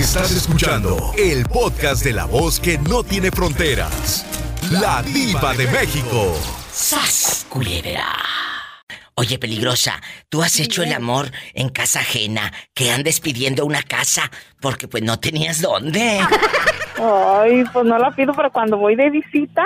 Estás escuchando el podcast de la voz que no tiene fronteras. La diva de México. ¡Sas, culebra! Oye, peligrosa, ¿tú has hecho el amor en casa ajena que andes pidiendo una casa porque pues no tenías dónde? Ay, pues no la pido, pero cuando voy de visita,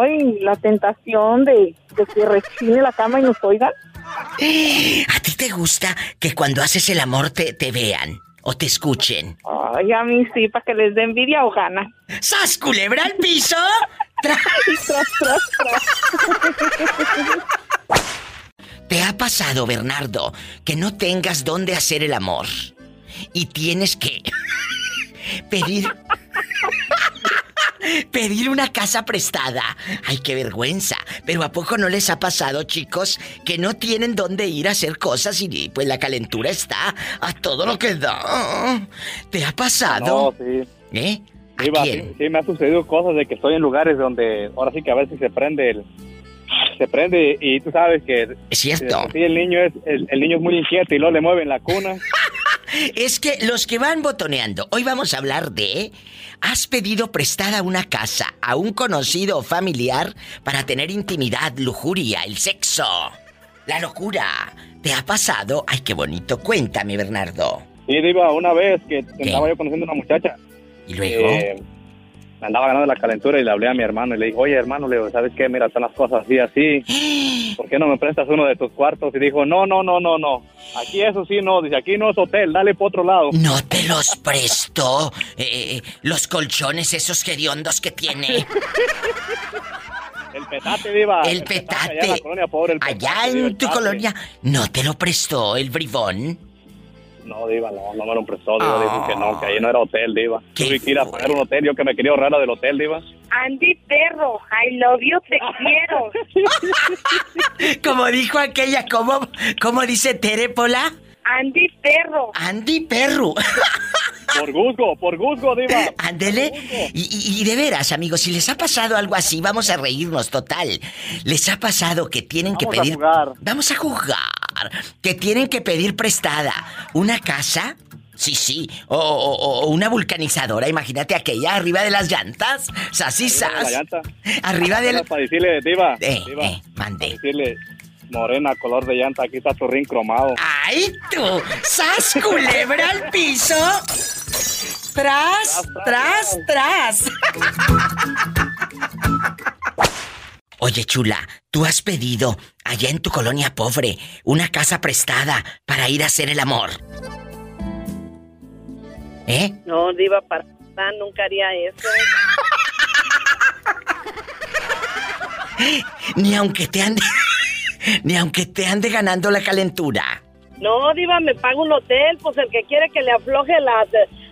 ay, la tentación de, de que rechine la cama y nos oigan. ¿A ti te gusta que cuando haces el amor te, te vean o te escuchen? Ay, a mí sí, para que les dé envidia o gana. ¡Sas, culebra al piso! Tras, tras, tras. ¿Te ha pasado, Bernardo, que no tengas dónde hacer el amor? Y tienes que pedir... pedir una casa prestada. Ay, qué vergüenza. Pero ¿a poco no les ha pasado, chicos, que no tienen dónde ir a hacer cosas y pues la calentura está a todo lo que da? ¿Te ha pasado? No, sí. ¿Eh? ¿A Sí, va, quién? sí, sí, me ha sucedido cosas de que estoy en lugares donde ahora sí que a veces se prende el se prende y tú sabes que Es cierto. sí, el niño es el, el niño es muy inquieto y luego le mueven la cuna Es que los que van botoneando, hoy vamos a hablar de... ¿Has pedido prestada una casa a un conocido o familiar para tener intimidad, lujuria, el sexo? La locura. ¿Te ha pasado? Ay, qué bonito. Cuéntame, Bernardo. y iba una vez que estaba yo conociendo a una muchacha ¿Y luego? eh, me andaba ganando la calentura y le hablé a mi hermano y le dije oye hermano le digo sabes qué mira están las cosas así así ¿por qué no me prestas uno de tus cuartos? y dijo no no no no no aquí eso sí no dice aquí no es hotel dale por otro lado ¿No te los prestó? Eh, eh, los colchones esos hediondos que tiene. el petate diva El allá en petate. la colonia pobre, el Allá petate, en tu petate. colonia. ¿No te lo prestó el bribón? No, Diva, no, no me lo prestó, Diva. Ah. Dijo que no, que ahí no era hotel, Diva. Qué Tuve que ir a pagar un hotel, yo que me quería ahorrar la del hotel, Diva. Andy Perro, I love you, te quiero. Como dijo aquella, ¿cómo, cómo dice Terepola? Andy Perro. Andy Perru. Por Guzgo, por Guzgo, Diva. Ándele. Y, y- y de veras, amigos, si les ha pasado algo así, vamos a reírnos, total. Les ha pasado que tienen que Vamos a pedir. jugar. Vamos a jugar. Que tienen que pedir prestada una casa. Sí, sí. O, o- o una vulcanizadora, imagínate aquella arriba de las llantas. Sas y Arriba de la llanta. Arriba del. Para decirle, Diva, Eh, Diva, eh, mande. para decirle, morena, color de llanta, aquí está tu ring cromado. ¡Ay, tú! ¡Sas, culebra al piso! ¡Tras, tras, tras! Oye, chula, ¿tú has pedido allá en tu colonia pobre una casa prestada para ir a hacer el amor? ¿Eh? No, Diva, para nada, nunca haría eso. Ni aunque te ande... Ni aunque te ande ganando la calentura. No, Diva, me paga un hotel, pues el que quiere que le afloje la,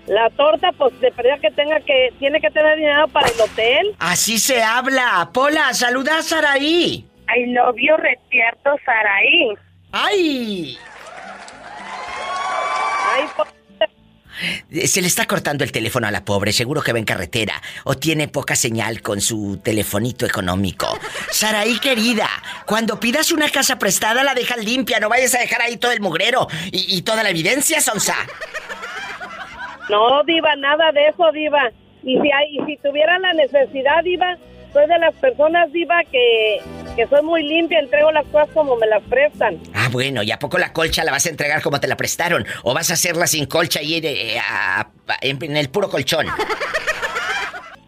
la torta, pues de que tenga que, tiene que tener dinero para el hotel. Así se habla. Pola, saluda a Saraí. I love you, retierto, Saraí. ¡Ay! Ay, Se le está cortando el teléfono a la pobre, seguro que va en carretera o tiene poca señal con su telefonito económico. Saraí querida, cuando pidas una casa prestada la dejas limpia, no vayas a dejar ahí todo el mugrero y, y toda la evidencia, Sonsa. no, Diva, nada de eso, Diva. Y si, hay, y si tuviera la necesidad, Diva, soy de las personas, Diva, que, que soy muy limpia, entrego las cosas como me las prestan. Ah, bueno, ¿y a poco la colcha la vas a entregar como te la prestaron? ¿O vas a hacerla sin colcha y eh, a- a- en, en el puro colchón?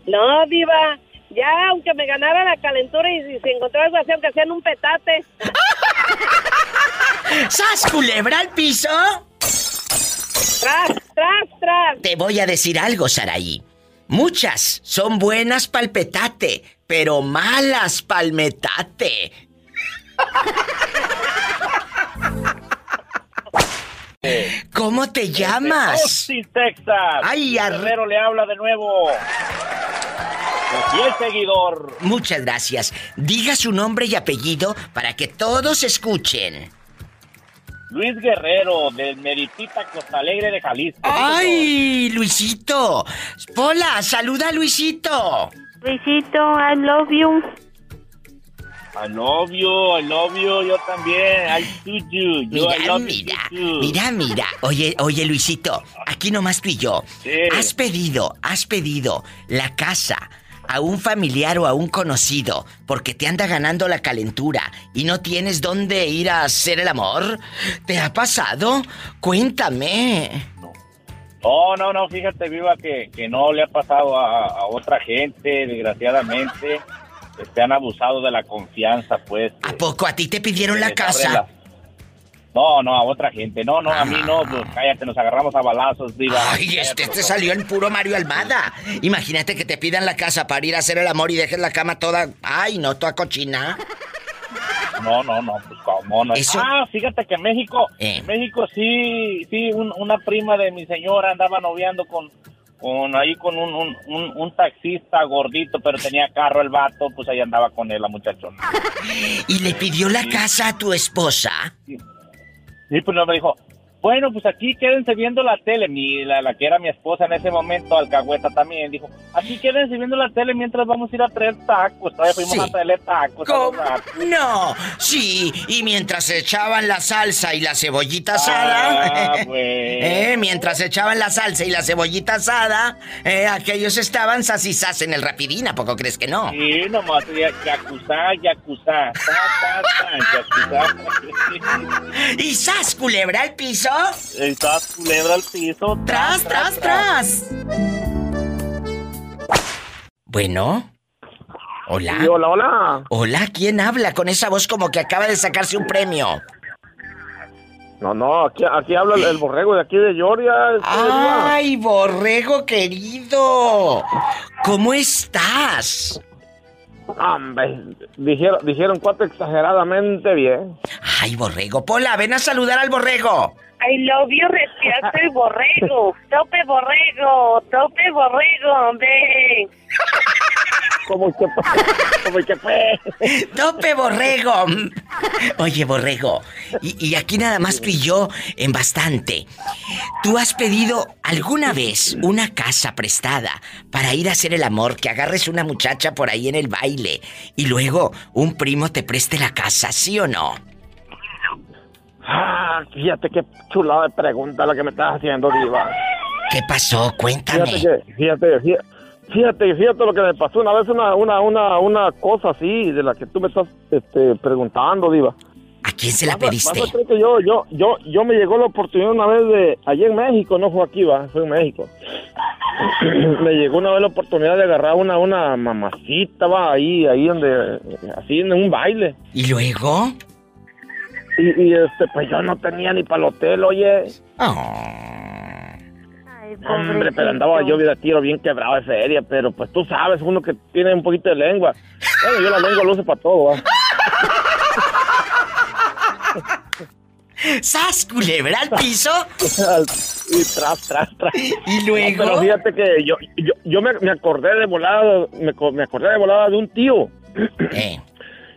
No, Diva, ya aunque me ganara la calentura y si se encontrara algo así, aunque en un petate. ¡Sas, culebra al piso! Tras, tras, tras. Te voy a decir algo, Saraí. Muchas son buenas palpetate, pero malas palmetate. ¿Cómo te llamas? Austin, Texas. Ay, ar- Guerrero le habla de nuevo. Y el seguidor. Muchas gracias. Diga su nombre y apellido para que todos escuchen. Luis Guerrero, del Meritita Costa Alegre de Jalisco. ¡Ay, Luisito! Pola, saluda a Luisito. Luisito, I love you. I love you, I love you, yo también. I do you. Yo, I Mira, love mira, you too. mira, mira. Oye, oye, Luisito, aquí nomás tú y yo. Sí. Has pedido, has pedido la casa a un familiar o a un conocido porque te anda ganando la calentura y no tienes dónde ir a hacer el amor. ¿Te ha pasado? Cuéntame. Oh, no, no, fíjate, Viva, que, que no le ha pasado a, a otra gente, desgraciadamente. Este, han abusado de la confianza, pues. ¿A poco a ti te pidieron la casa? la- No, no, a otra gente. No, no, a mí no, pues cállate, nos agarramos a balazos, Viva. Ay, este Cállate, te salió el puro Mario Almada. Imagínate que te pidan la casa para ir a hacer el amor y dejes la cama toda. Ay, no, toda cochina. No, no, no, pues cómo no. Eso- Ah, fíjate que en México, Eh. en México sí, sí, un- una prima de mi señora andaba noviando con, con ahí con un, un, un, un taxista gordito, pero tenía carro el vato, pues ahí andaba con él la muchachona. ¿Y le pidió la casa a tu esposa? Y pues no me dijo, bueno, pues aquí quédense viendo la tele. Mi, la, la que era mi esposa en ese momento, alcahueta también, dijo, aquí quédense viendo la tele mientras vamos a ir a traer tacos. Todavía fuimos Sí. a traerle tacos. ¿Cómo? No, sí, y mientras echaban la salsa y la cebollita Ah, asada, pues. eh, mientras echaban la salsa y la cebollita asada, eh, aquellos estaban sasisas en el rapidín, ¿a poco crees que no? Sí, nomás, ya- yakuza, yakuza, ta, ta, ta, yakuza. ¿Y sas, culebra al piso? Estás culebra al piso. ¡Tras, tras, tras! Bueno. Hola. Sí, hola, hola. Hola, ¿quién habla con esa voz como que acaba de sacarse un premio? No, no, aquí, aquí habla el, el borrego de aquí de Georgia. este. ¡Ay, borrego querido! ¿Cómo estás? Hombre, dijeron, dijeron cuatro exageradamente bien. Ay, borrego, Pola, ven a saludar al borrego. I love you, respiraste el borrego. Tope borrego, tope borrego, ven. Como que, como que fue. ¡Tope, borrego! Oye, borrego, y, y aquí nada más tú y yo en bastante. ¿Tú has pedido alguna vez una casa prestada para ir a hacer el amor, que agarres una muchacha por ahí en el baile y luego un primo te preste la casa, sí o no? Ah, fíjate qué chulada de pregunta la que me estás haciendo, Diva. ¿Qué pasó? Cuéntame. Fíjate que, fíjate, fíjate, fíjate, fíjate lo que me pasó una vez, una, una, una, una cosa así de la que tú me estás este, preguntando, Diva. ¿A quién se la Vas pediste? vas a que yo, yo, yo, yo me llegó la oportunidad una vez de, allí en México, no fue aquí, va, fue en México. me llegó una vez la oportunidad de agarrar una, una mamacita, va, ahí, ahí donde, así en un baile. ¿Y luego? Y, y este, pues yo no tenía ni para el hotel, oye. Oh. Hombre, pero andaba yo de tiro bien quebrado de feria, pero pues tú sabes, uno que tiene un poquito de lengua. Bueno, yo la lengua lo uso para todo, va. ¡Sas, culebra al piso! y tras, tras, tras. ¿Y No, luego? pero fíjate que yo, yo, yo me, me acordé de volada, me, me acordé de volada de un tío. Eh,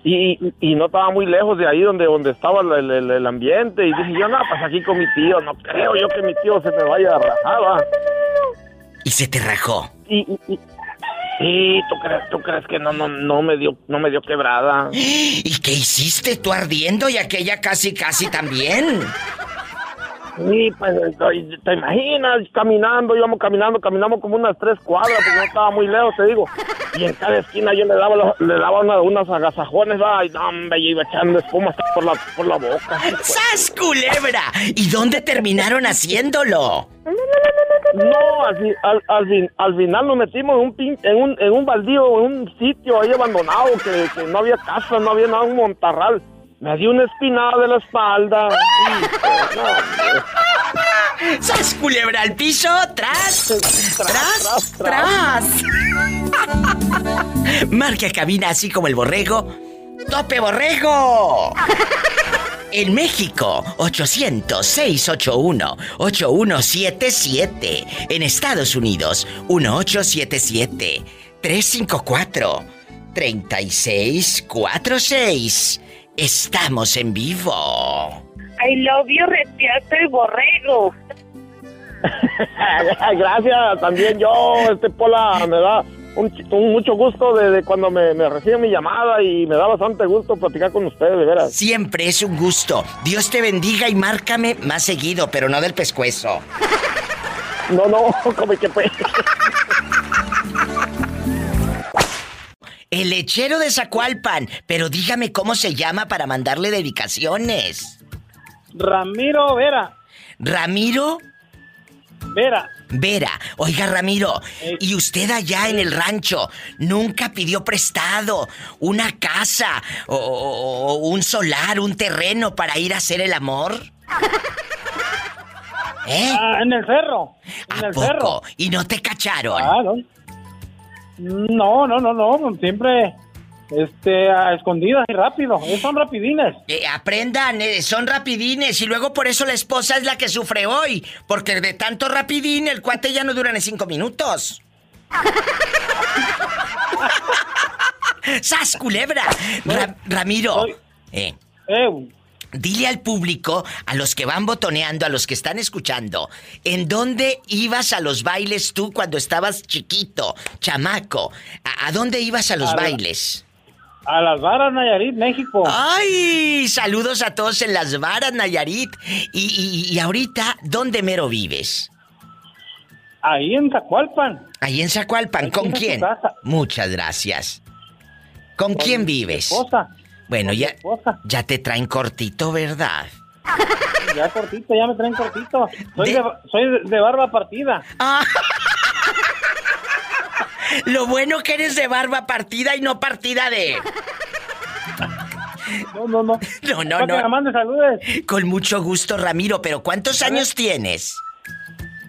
Y, y no estaba muy lejos de ahí donde, donde estaba el, el- el ambiente. Y dije yo, no, pues aquí con mi tío. No creo yo que mi tío se me vaya a rajar, va. y se te rajó. Y, y, y- sí, ¿tú crees, tú crees que no, no, no me dio, no me dio quebrada. ¿Y qué hiciste tú ardiendo y aquella casi, casi también? Sí, pues, te, te imaginas, caminando, íbamos caminando, caminamos como unas tres cuadras, porque no estaba muy lejos, te digo. Y en cada esquina yo le daba, los- le daba una- unas agasajones, va, y no, hombre, yo iba echando espuma hasta por la, por la boca. ¡Sas, culebra! ¿Y dónde terminaron haciéndolo? No, al, al, al al final nos metimos en un, pin- en un, en un baldío, en un sitio ahí abandonado, que, que no había casa, no había nada, un montarral. Me dio una espinada de la espalda. ¡Sas, culebra al piso! ¡Tras! ¡Tras! ¡Tras! Marca cabina así como el borrego. ¡Tope borrego! En México, 800-681-8177. En Estados Unidos, 1877-354-3646. Estamos en vivo. I love you, respiraste el borrego. Gracias, también yo, este Pola, me da, un, un mucho gusto de, de cuando me, me recibe mi llamada y me da bastante gusto platicar con ustedes, de veras. Siempre es un gusto. Dios te bendiga y márcame más seguido, pero no del pescuezo. No, no, como que pues. El lechero de Zacualpan, pero dígame cómo se llama para mandarle dedicaciones. Ramiro Vera. Ramiro Vera. Vera. Oiga, Ramiro, Eh. ¿y usted allá en el rancho nunca pidió prestado una casa o, o- o un solar, un terreno para ir a hacer el amor? ¿Eh? Ah, en el cerro. En ¿A el poco? cerro. ¿Y no te cacharon? Ah, no. No, no, no, no. Siempre este, a escondidas y rápido. Esos son rapidines. Eh, aprendan, eh, son rapidines y luego por eso la esposa es la que sufre hoy. Porque de tanto rapidín el cuate ya no dura ni cinco minutos. ¡Sas, culebra! Ra- Ramiro, Soy- eh, Eh, dile al público, a los que van botoneando, a los que están escuchando, ¿en dónde ibas a los bailes tú cuando estabas chiquito, chamaco? ¿A, a dónde ibas a los A bailes? a las varas Nayarit, México. ¡Ay! Saludos a todos en las varas, Nayarit. Y, y- y ahorita, ¿dónde mero vives? Ahí en Zacualpan. Ahí en Zacualpan, ¿con quién? Muchas gracias. ¿Con, quién mi vives? Esposa. Bueno, ya, esposa. ya te traen cortito, ¿verdad? Ya cortito, ya me traen cortito. Soy De- de, soy de- barba partida. Ah. Lo bueno que eres de barba partida y no partida de... No, no, no. No, no, no. mande saludes. Con mucho gusto, Ramiro, pero ¿cuántos años tienes?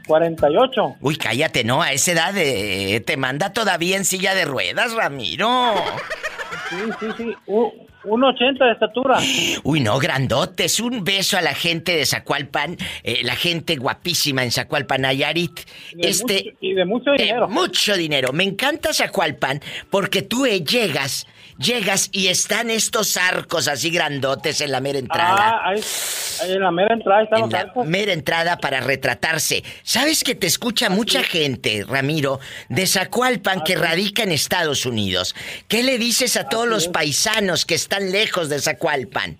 48. Uy, cállate, no, a esa edad eh, te manda todavía en silla de ruedas, Ramiro. Sí, sí, sí. Un, un 80 de estatura. Uy, no, grandotes. Un beso a la gente de Zacualpan, eh, la gente guapísima en Zacualpan, Nayarit. De Este. mucho- y de mucho de dinero. mucho dinero. Me encanta Zacualpan porque tú eh, llegas, llegas y están estos arcos así grandotes en la mera entrada. Ah, ahí, ahí en la mera entrada están en los la arcos. mera entrada para retratarse. ¿Sabes que te escucha mucha gente, Ramiro, de Zacualpan que radica en Estados Unidos? ¿Qué le dices a todos los paisanos que están lejos de Zacualpan?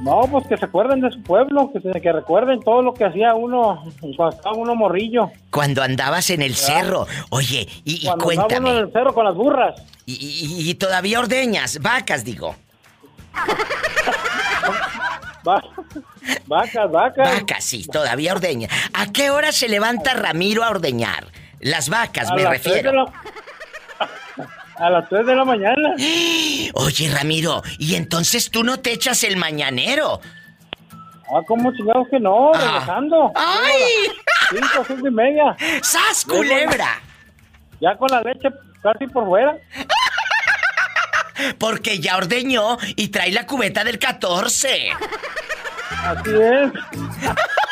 No, pues que se acuerden de su pueblo, que, se- que recuerden todo lo que hacía uno cuando estaba uno morrillo. Cuando andabas en el cerro. Oye, y, y Cuando estaba uno en el cerro con las burras. Y, y- y todavía ordeñas, vacas, digo. Va- vacas, vacas. Vacas, sí, todavía ordeña. ¿A qué hora se levanta Ramiro a ordeñar? Las vacas, A me las tres de refiero. la- A las 3 de la mañana. Oye, Ramiro, ¿y entonces tú no te echas el mañanero? Ah, ¿cómo chingados que no? Ah. Regresando. ¡Ay! Cinco, cinco y media. ¡Sas, culebra! Ya con la leche casi por fuera. Porque ya ordeñó y trae la cubeta del 14. Así es.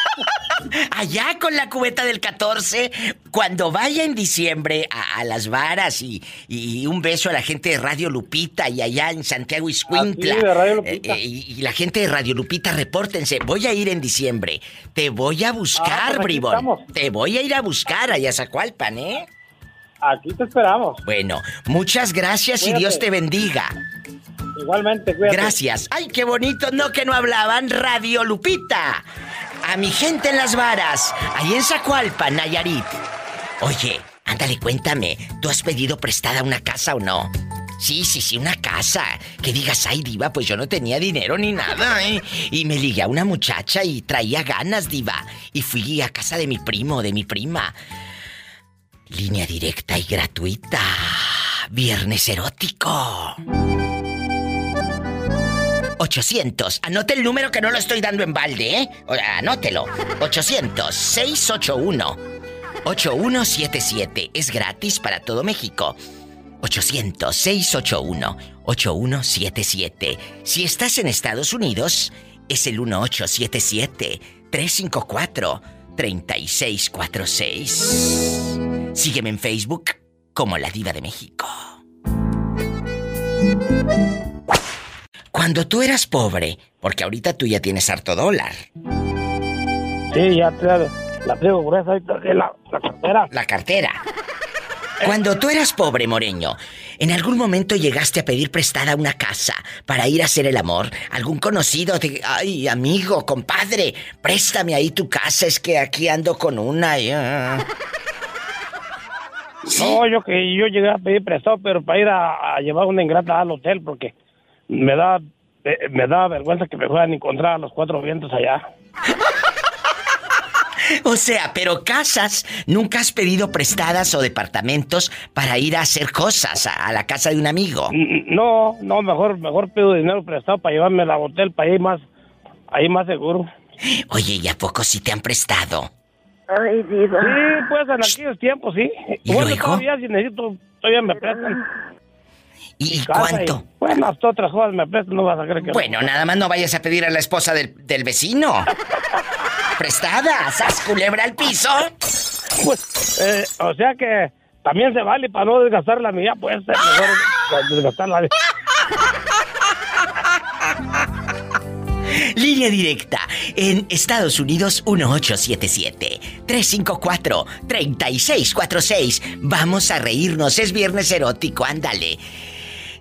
Allá con la cubeta del 14, cuando vaya en diciembre a, a las varas y, y un beso a la gente de Radio Lupita y allá en Santiago Iscuintla. Lupita. Eh, eh, y, y la gente de Radio Lupita, repórtense. Voy a ir en diciembre. Te voy a Ah, buscar, pues aquí bribón. estamos. Te voy a ir a buscar allá a Zacualpan, ¿eh? Aquí te esperamos. Bueno, muchas gracias y. Dios te bendiga. Igualmente, cuídate. Gracias. Ay, qué bonito, no que no hablaban Radio Lupita. A mi gente en las varas, ahí en Zacualpan, Nayarit. Oye, ándale, cuéntame, ¿tú has pedido prestada una casa o no? Sí, sí, sí, una casa. Que digas, ay, diva, pues yo no tenía dinero ni nada, ¿eh? Y me ligué a una muchacha y traía ganas, diva. Y fui a casa de mi primo, de mi prima. Línea directa y gratuita. Viernes erótico. 800. Anote el número que no lo estoy dando en balde, ¿eh? Anótelo. 800-681-8177. Es gratis para todo México. 800-681-8177. Si estás en Estados Unidos, es el 1877-354-3646. Sígueme en Facebook como La Diva de México. Cuando tú eras pobre, porque ahorita tú ya tienes harto dólar, Sí, ya te la, traigo gruesa la, la cartera. la cartera. Cuando tú eras pobre, Moreño, ¿en algún momento llegaste a pedir prestada una casa para ir a hacer el amor? ¿Algún conocido de, ay, amigo, compadre, préstame ahí tu casa, es que aquí ando con una... Ya. No, yo que yo llegué a pedir prestado, pero para ir a, a llevar una ingrata al hotel, porque me da eh, me da vergüenza que me fueran a encontrar a los cuatro vientos allá. O sea, pero casas, nunca has pedido prestadas o departamentos para ir a hacer cosas a, a la casa de un amigo. No, no, mejor mejor pido dinero prestado para llevarme al hotel, para ir más, ahí más seguro. Oye, ¿y a poco sí te han prestado? Ay, diva. Sí, pues en aquellos tiempos, sí. ¿Y bueno, luego? todavía si necesito, todavía me prestan. ¿Y, casa cuánto? y, bueno, hasta otras cosas me prestan, no vas a creer que... Bueno, nada más no vayas a pedir a la esposa del, del vecino. Prestada, ¿sas culebra al piso? Pues, eh, o sea que también se vale para no desgastar la mía, pues, eh, mejor desgastar la Línea directa. En Estados Unidos, 1877-354-3646. Vamos a reírnos. Es viernes erótico, ándale.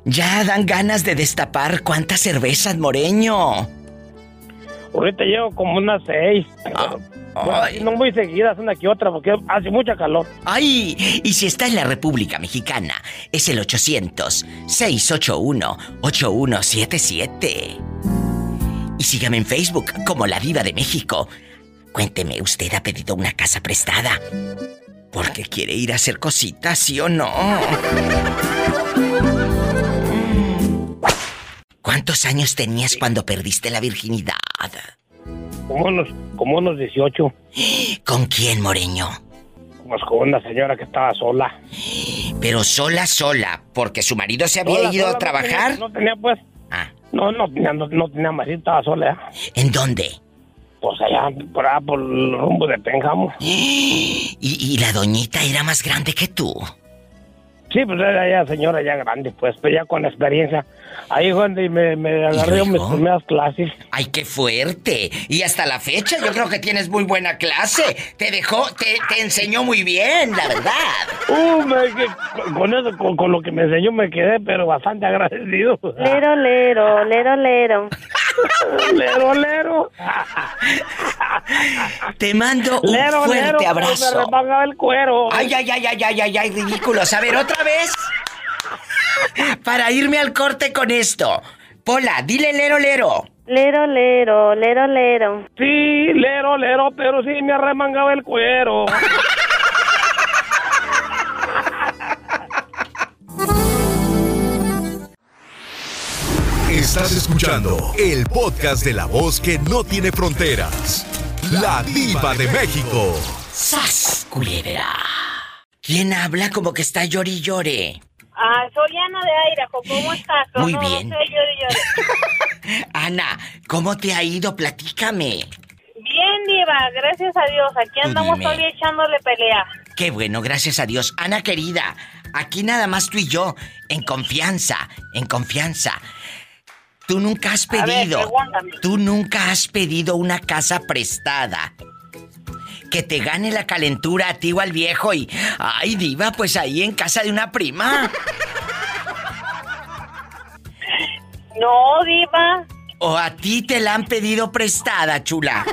Ya dan ganas de destapar cuántas cervezas, Moreño. Ahorita llevo como unas seis. Ah, Bueno, no muy seguidas, una que otra, porque hace mucha calor. ¡Ay! Y si está en la República Mexicana, es el 800-681-8177. Sígame en Facebook como La Diva de México. Cuénteme, ¿usted ha pedido una casa prestada? Porque quiere ir a hacer cositas, ¿sí o no? ¿Cuántos años tenías cuando perdiste la virginidad? Como unos, como unos 18. ¿Con quién, Moreño? Pues con una señora que estaba sola. Pero sola, sola, porque su marido se había Sola, ido sola, a trabajar. No tenía, no tenía, pues, no, no tenía, no, no tenía marido, estaba sola. ¿eh? ¿en dónde? Pues allá, por allá, por el rumbo de Pénjamo. ¿Y, y la doñita era más grande que tú? Sí, pues era ya señora ya grande, pues, pero ya con experiencia. Ahí fue donde me, me agarré mis primeras clases. ¡Ay, qué fuerte! Y hasta la fecha yo creo que tienes muy buena clase. Te dejó, te, te enseñó muy bien, la verdad. Uh, me, con eso, con, con lo que me enseñó me quedé, pero bastante agradecido. Lero, lero, lero, lero. Lero, lero. Te mando un Lero, fuerte lero, Me abrazo. remangaba el cuero. Ay, ay, ay, ay, ay, ay, ay, ridículos. A ver, otra vez. Para irme al corte con esto. Pola, dile lero, lero. Lero, lero, lero, lero. Sí, lero, lero, pero sí me arremangaba el cuero. Estás escuchando el podcast de la voz que no tiene fronteras. La diva de México. ¡Sas, culebra! ¿Quién habla como que está llori y llore? Ah, soy Ana de Idaho, ¿cómo estás? Muy No, bien. No sé, llore, llore. Ana, ¿cómo te ha ido? Platícame. Bien, Diva, gracias a Dios. Aquí andamos dime. todavía echándole pelea. Qué bueno, gracias a Dios. Ana querida, aquí nada más tú y yo, en confianza, en confianza. Tú nunca has ver, pedido, tú nunca has pedido una casa prestada. Que te gane la calentura a ti o al viejo y... Ay, diva, pues ahí en casa de una prima. No, Diva. O a ti te la han pedido prestada, chula.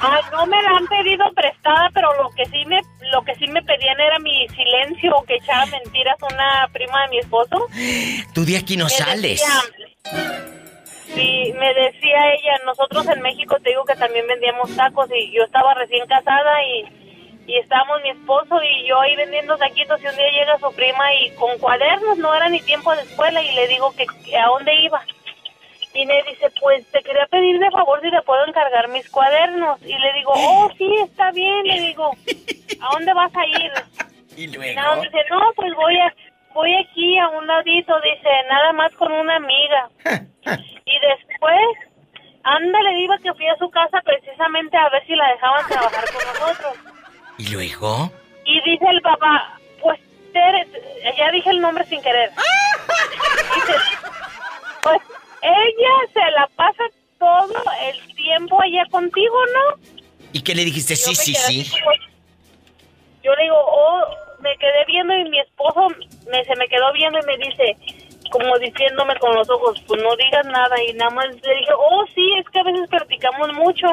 Ay, no me la han pedido prestada, pero lo que sí me lo que sí me pedían era mi silencio o que echara mentiras una prima de mi esposo. Tú de aquí no Me sales. decía- sí, me decía ella, nosotros en México te digo que también vendíamos tacos y yo estaba recién casada y, y estábamos mi esposo y yo ahí vendiendo taquitos y un día llega su prima y con cuadernos, no era ni tiempo de escuela y le digo que, que a dónde iba. Y me dice, pues te quería pedir de favor si te puedo encargar mis cuadernos. Y le digo, oh, sí, está bien. Le digo, ¿a dónde vas a ir? Y No, luego... dice, no, pues voy a, voy aquí a un ladito, dice, nada más con una amiga. y después, ándale, diva que fui a su casa precisamente a ver si la dejaban trabajar con nosotros. ¿Y luego? Y dice el papá, pues, Tere, ya dije el nombre sin querer. Dice, pues, ella se la pasa todo el tiempo allá contigo, ¿no? ¿Y qué le dijiste? Yo Sí, sí, sí. como- pues no digas nada. Y nada más le dije, oh, sí, es que a veces platicamos mucho.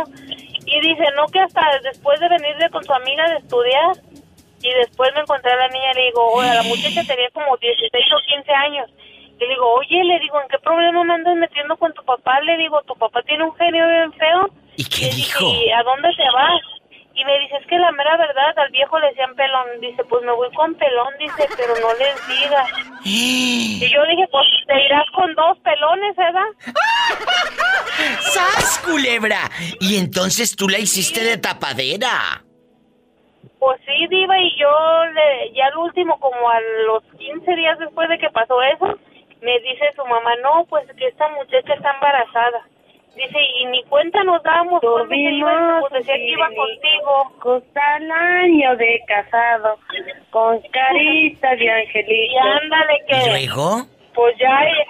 Y dice, no, que hasta después de venirle con su amiga de estudiar. Y después me encontré a la niña y le digo, oye, la muchacha tenía como 16 o 15 años. Y le digo, oye, le digo, ¿en qué problema me andas metiendo con tu papá? Le digo, tu papá tiene un genio bien feo. ¿Y qué dijo? ¿Y a dónde te vas? Y me dice, es que la mera verdad, al viejo le decían pelón. Dice, pues me voy con pelón, dice, pero no les digas. Y yo dije, pues te irás con dos pelones, ¿verdad? ¡Sas, culebra! Y entonces tú la hiciste de tapadera. Pues sí, Diva, y yo le, ya al último, como a los 15 días después de que pasó eso, me dice su mamá, no, pues que esta muchacha está embarazada. Dice, y ni cuenta nos damos, que iba, pues decía que iba contigo. Costa el año de casado, con carita de Y angelito. ándale ¿Y que... luego? Pues ya eh,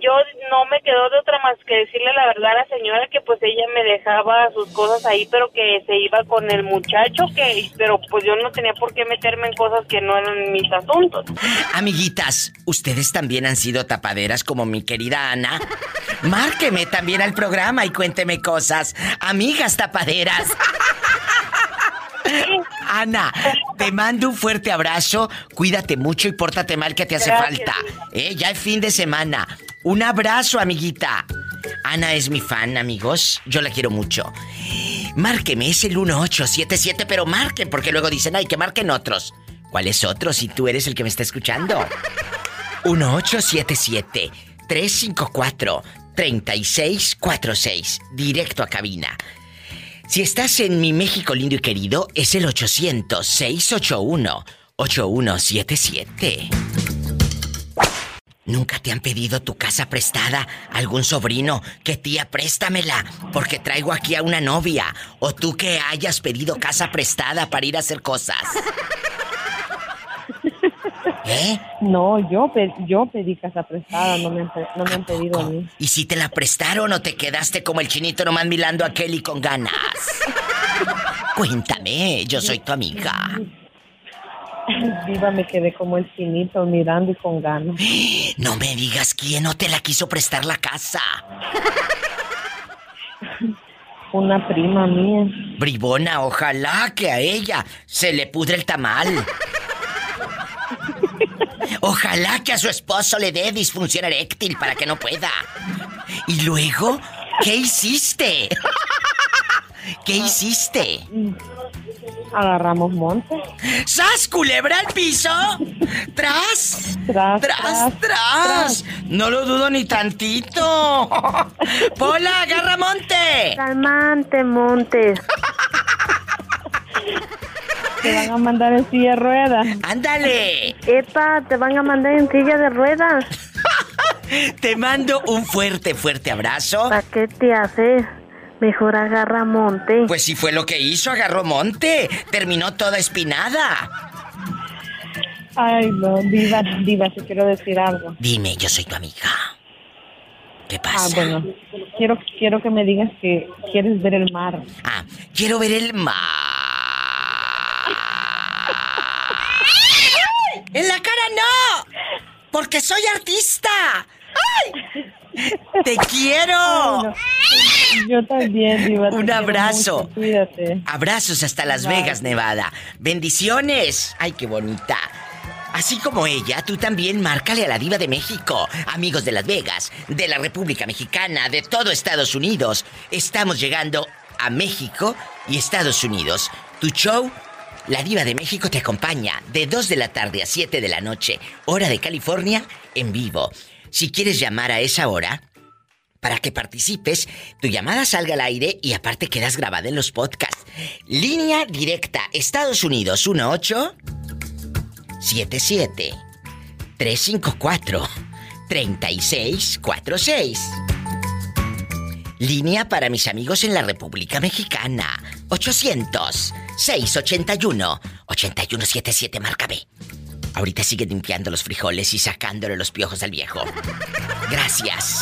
yo no me quedó de otra más que decirle la verdad a la señora que pues ella me dejaba sus cosas ahí, pero que se iba con el muchacho, que pero pues yo no tenía por qué meterme en cosas que no eran mis asuntos. Amiguitas, ¿ustedes también han sido tapaderas como mi querida Ana? Márqueme también al programa y cuénteme cosas. Amigas tapaderas. Ana, te mando un fuerte abrazo, cuídate mucho y pórtate mal que te hace Gracias. falta. Eh, ya es fin de semana. Un abrazo, amiguita. Ana es mi fan, amigos. Yo la quiero mucho. Márqueme, es el 1877, pero marquen, porque luego dicen, ay, que marquen otros. ¿Cuál es otro si tú eres el que me está escuchando? 1877-354-3646, directo a cabina. Si estás en mi México lindo y querido, es el 800-681-8177. ¿Nunca te han pedido tu casa prestada algún sobrino? Que tía, préstamela, porque traigo aquí a una novia. O tú que hayas pedido casa prestada para ir a hacer cosas. ¿Eh? No, yo, pe- yo pedí casa prestada, no me han, no me han pedido a mí. ¿Y si te la prestaron o te quedaste como el chinito nomás mirando a Kelly con ganas? Cuéntame, yo soy tu amiga. Viva, me quedé como el chinito mirando y con ganas. No me digas quién no te la quiso prestar la casa. Una prima mía. Bribona, ojalá que a ella se le pudre el tamal. Ojalá que a su esposo le dé disfunción eréctil para que no pueda. ¿Y luego? ¿Qué hiciste? ¿Qué hiciste? Agarramos monte. ¡Sas, culebra al piso! ¡Tras! Tras, ¡Tras, tras! No lo dudo ni tantito. ¡Pola, agarra monte! Calmante, Montes. Te van a mandar en silla de ruedas. ¡Ándale! Epa, te van a mandar en silla de ruedas. Te mando un fuerte, fuerte abrazo. ¿Para qué te haces? Mejor agarra monte. Pues si fue lo que hizo, agarró monte. Terminó toda espinada. Ay, no, Diva, Diva, te quiero decir algo. Dime, yo soy tu amiga. ¿Qué Ah, pasa? bueno, quiero, quiero que me digas que quieres ver el mar. Ah, quiero ver el mar. ¡En la cara no! ¡Porque soy artista! ¡Ay! ¡Te quiero! Bueno, yo también, Diva. Un abrazo. mucho, Cuídate. Abrazos hasta Las Bye. Vegas, Nevada. Bendiciones. Ay, qué bonita. Así como ella, tú también márcale a la diva de México. Amigos de Las Vegas, de la República Mexicana, de todo Estados Unidos. Estamos llegando a México y Estados Unidos. Tu show, La Diva de México te acompaña de 2 de la tarde a 7 de la noche, hora de California, en vivo. Si quieres llamar a esa hora, para que participes, tu llamada salga al aire y aparte quedas grabada en los podcasts. Línea directa, Estados Unidos 18 77 354 3646. Línea para mis amigos en la República Mexicana 800 681 8177 márcame. Ahorita sigue limpiando los frijoles y sacándole los piojos al viejo. Gracias.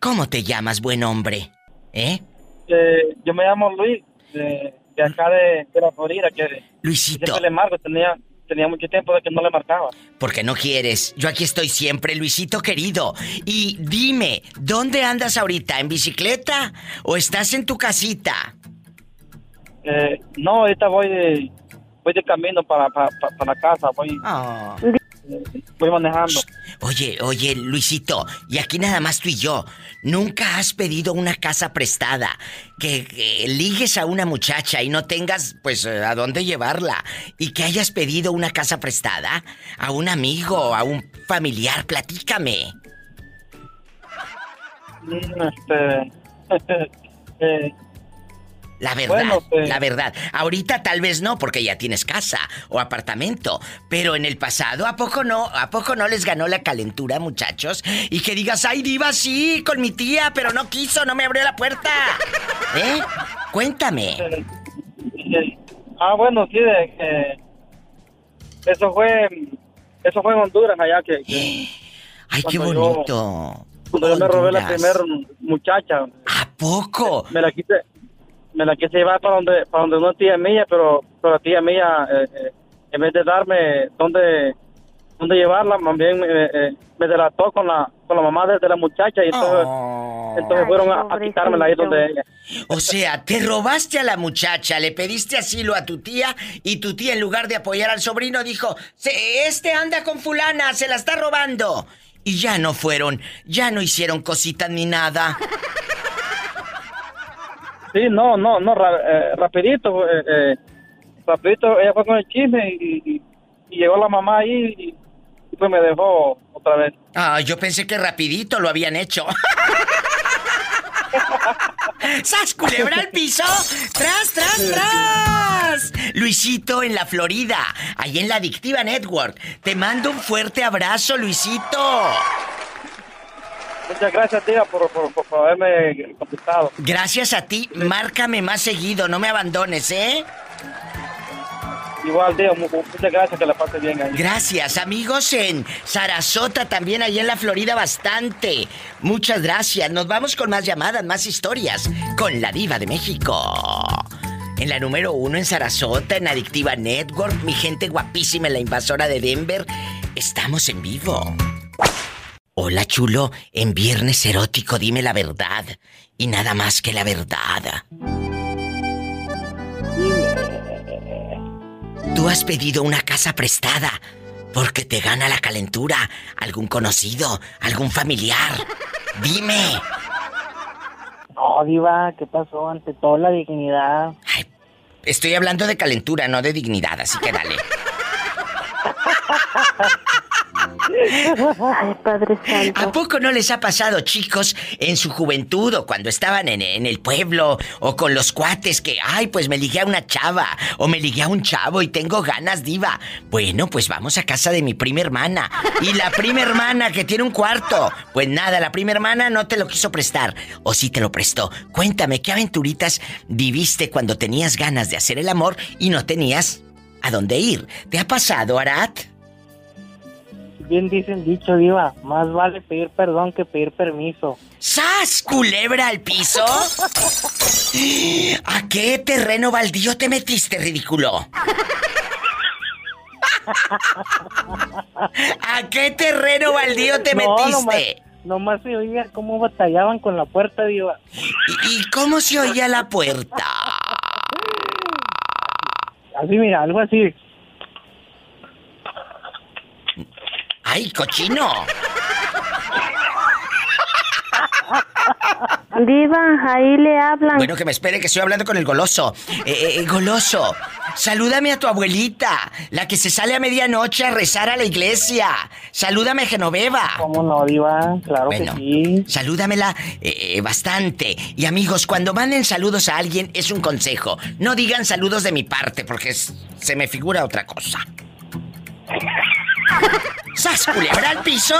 ¿Cómo te llamas, buen hombre? ¿Eh? Eh, yo me llamo Luis. de acá de, de la Florida, que Luisito. le marco, tenía, tenía mucho tiempo de que no le marcaba. Porque no quieres. Yo aquí estoy siempre, Luisito querido. Y dime, ¿dónde andas ahorita? ¿En bicicleta o estás en tu casita? Eh, no, ahorita voy de, voy de camino para, para, para- la casa, voy, Ah. voy manejando. Oye, oye, Luisito, y aquí nada más tú y yo. ¿Nunca has pedido una casa prestada? Que, que ligues a una muchacha y no tengas, pues, eh, a dónde llevarla. Y que hayas pedido una casa prestada a un amigo, a un familiar. Platícame. Mm, Este, eh, La verdad, Bueno, pues- la verdad. Ahorita tal vez no, porque ya tienes casa o apartamento. Pero en el pasado, ¿a poco no? ¿A poco no les ganó la calentura, muchachos? Y que digas, ay, diva, sí, con mi tía, pero no quiso, no me abrió la puerta. ¿Eh? Cuéntame. eh, eh, ah, bueno, sí, de eso fue, eso fue en Honduras allá que, que Ay, qué yo- bonito. cuando yo me robé la primera muchacha, ¿A poco? me la quise, me la quise llevar para donde, para donde una tía mía, pero, pero la tía mía, eh, eh, en vez de darme dónde, dónde llevarla, más bien eh, me delató con la, con la mamá de, de la muchacha y entonces, Oh. entonces fueron a, a quitármela ahí donde ella. O sea, te robaste a la muchacha, le pediste asilo a tu tía y tu tía en lugar de apoyar al sobrino dijo, "Se- este anda con fulana, se la está robando. Y ya no fueron, ya no hicieron cositas ni nada. Sí, no, no, no, ra- eh, rapidito, eh, eh, rapidito, ella fue con el chisme y, y- y llegó la mamá ahí y, y pues me dejó otra vez. Ah, yo pensé que rapidito lo habían hecho. ¡Sas, culebra al piso! ¡Tras, tras, tras! Luisito en la Florida, ahí en la Adictiva Network. Te mando un fuerte abrazo, Luisito. Muchas gracias, tía, por, por, por- haberme contestado. Gracias a ti, márcame más seguido, no me abandones, ¿eh? Igual, mu- muchas gracias, que la pase bien ahí. Gracias, amigos en Sarasota, también ahí en la Florida, bastante. Muchas gracias. Nos vamos con más llamadas, más historias con la Diva de México. En la número uno en Sarasota, en Adictiva Network, mi gente guapísima en la invasora de Denver. Estamos en vivo. Hola, chulo. En Viernes Erótico, dime la verdad. Y nada más que la verdad. Tú has pedido una casa prestada porque te gana la calentura. ¿Algún conocido? ¿Algún familiar? Dime. No, Diva, ¿qué pasó? Ante todo la dignidad. Ay, estoy hablando de calentura, no de dignidad, así que dale. Ay, Padre ¿A Santo. poco no les ha pasado, chicos, en su juventud o cuando estaban en, en el pueblo o con los cuates que, ay, pues me ligué a una chava o me ligué a un chavo y tengo ganas, diva? Bueno, pues vamos a casa de mi prima hermana. Y la prima hermana que tiene un cuarto. Pues nada, la prima hermana no te lo quiso prestar. O sí te lo prestó. Cuéntame, ¿qué aventuritas viviste cuando tenías ganas de hacer el amor y no tenías a dónde ir? ¿Te ha pasado, Arat? Bien dicen dicho, Diva, más vale pedir perdón que pedir permiso. ¡Sas, culebra al piso! ¿A qué terreno baldío te metiste, ridículo? ¿A qué terreno baldío te No, nomás, metiste? nomás se oía cómo batallaban con la puerta, Diva. ¿Y, y cómo se oía la puerta? Así, mira, algo así. ¡Ay, cochino! Diva, ahí le hablan. Bueno, que me espere que estoy hablando con el goloso. Eh, eh, goloso, salúdame a tu abuelita, la que se sale a medianoche a rezar a la iglesia. Salúdame a Genoveva. ¿Cómo no, Diva? Claro Bueno, que sí. salúdamela eh, bastante. Y amigos, cuando manden saludos a alguien, es un consejo. No digan saludos de mi parte, porque es- se me figura otra cosa. ¿Sas culebra al piso?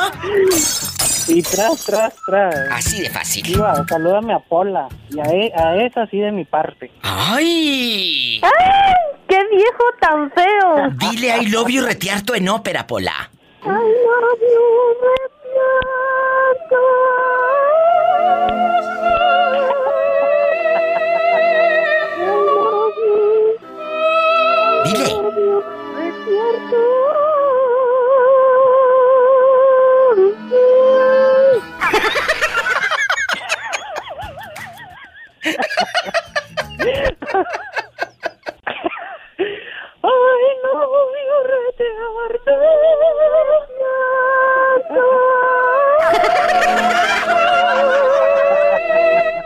Y tras, tras, tras. Así de fácil. Diva, salúdame a Pola. Y a, e- a esa sí de mi parte. ¡Ay! ¡Ay! ¡Qué viejo tan feo! Dile I love you retearto en ópera, Pola. I love you, Repiato.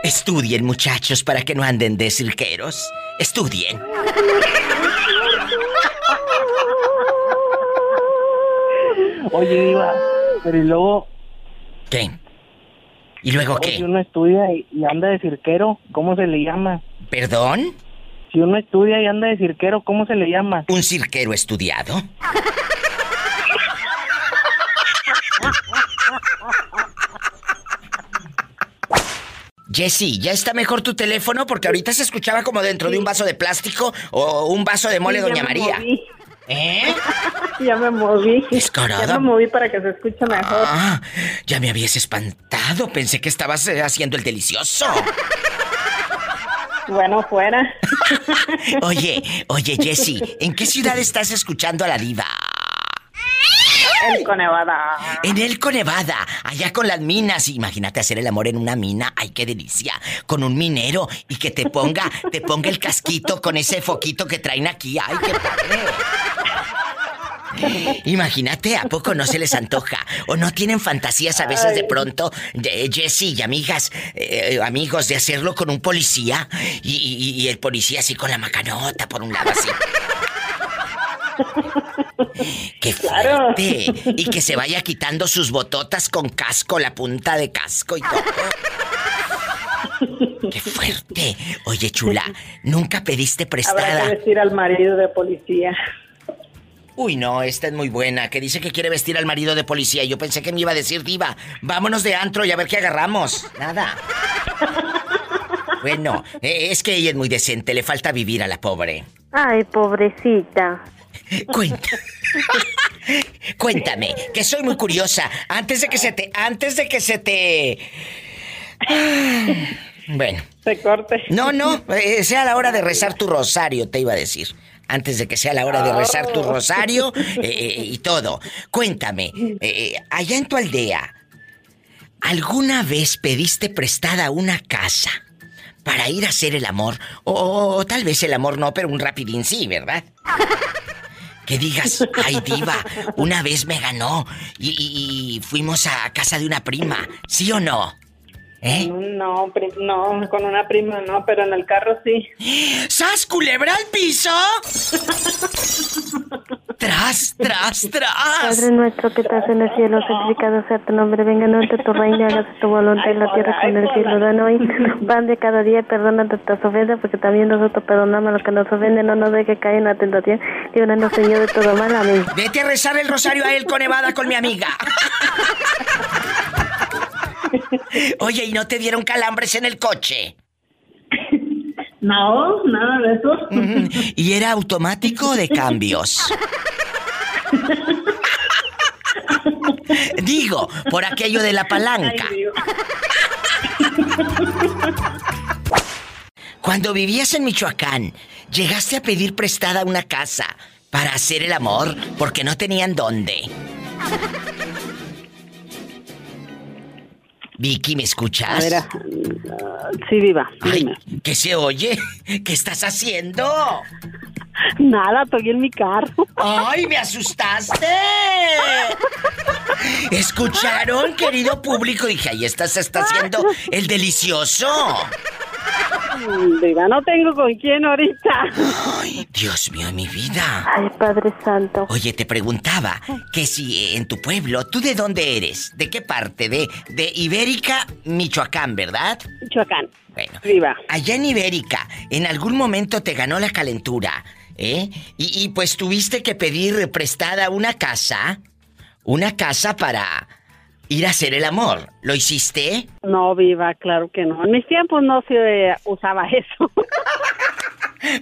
Estudien, muchachos, para que no anden de cirqueros. Estudien. Oye, Diva, pero luego. ¿Qué? ¿Y luego si qué? uno estudia y, y anda de cirquero, ¿cómo se le llama? ¿Perdón? Si uno estudia y anda de cirquero, ¿cómo se le llama? ¿Un cirquero estudiado? Jessy, ¿ya está mejor tu teléfono? Porque ahorita se escuchaba como dentro de un vaso de plástico o un vaso de mole Sí, Doña María. moví. ¿Eh? Ya me moví. Descarada. Ya me moví para que se escuche mejor. Ah, ya me habías espantado. Pensé que estabas eh, haciendo el delicioso. Bueno, fuera. Oye, oye, Jessy, ¿en qué ciudad estás escuchando a la diva? El Conevada. En Elko, Nevada, allá con las minas. Imagínate hacer el amor en una mina. Ay, qué delicia. Con un minero y que te ponga, te ponga el casquito con ese foquito que traen aquí. Ay, qué padre. Imagínate, ¿a poco no se les antoja? ¿O no tienen fantasías a veces de pronto, de Jessy y amigas, eh, amigos, de hacerlo con un policía? Y, y- y el policía así con la macanota por un lado así. ¡Qué Claro. fuerte! Y que se vaya quitando sus bototas con casco, la punta de casco y todo. ¡Qué fuerte! Oye, chula, ¿nunca pediste Habrá prestada? que vestir al marido de policía. Uy, no, esta es muy buena, que dice que quiere vestir al marido de policía. Yo pensé que me iba a decir, diva, vámonos de antro y a ver qué agarramos. Nada. Bueno, eh, es que ella es muy decente, le falta vivir a la pobre. Ay, pobrecita. Cuenta. Cuéntame, que soy muy curiosa. Antes de que se te. Antes de que se te. Bueno. Se corte. No, no, eh, sea la hora de rezar tu rosario, te iba a decir. Antes de que sea la hora de rezar tu rosario eh, eh, y todo. Cuéntame, eh, allá en tu aldea, ¿alguna vez pediste prestada una casa para ir a hacer el amor? O, o tal vez el amor no, pero un rapidín sí, ¿verdad? Que digas, ay diva, una vez me ganó y, y- y fuimos a casa de una prima, ¿sí o no? ¿Eh? No, no, con una prima no, pero en el carro sí. ¡Sas, culebra al piso! ¡Tras, tras, tras! Padre nuestro que estás en el cielo, santificado sea tu nombre, venga a nosotros tu reino, hágase tu voluntad en la tierra como en el cielo. Danos hoy pan de cada día, perdona nuestras ofensas, porque también nosotros perdonamos a los que nos ofenden, no nos dejes caer en la tentación, líbranos Señor de todo mal, amén. Vete a rezar el rosario a él con Nevada con mi amiga. Oye, ¿y no te dieron calambres en el coche? No, nada de eso. ¿Y era automático de cambios? Digo, por aquello de la palanca. Ay. Cuando vivías en Michoacán, llegaste a pedir prestada una casa para hacer el amor porque no tenían dónde. Vicky, ¿me A escuchas? ver, ah, sí, viva. Ay, dime. ¿qué se oye? ¿Qué estás haciendo? Nada, estoy en mi carro. ¡Ay, me asustaste! ¿Escucharon, querido público? Dije, ahí está, se está haciendo el delicioso. No tengo con quién ahorita. Ay, Dios mío, mi vida. Ay, Padre Santo. Oye, te preguntaba que si en tu pueblo, ¿tú de dónde eres? ¿De qué parte? De, de Ibérica, Michoacán, ¿verdad? Michoacán. Bueno, Viva. allá en Ibérica, en algún momento te ganó la calentura, ¿eh? Y, y pues tuviste que pedir prestada una casa, una casa para ir a hacer el amor. ¿Lo hiciste? No, viva, claro que no. En mis tiempos no se usaba eso.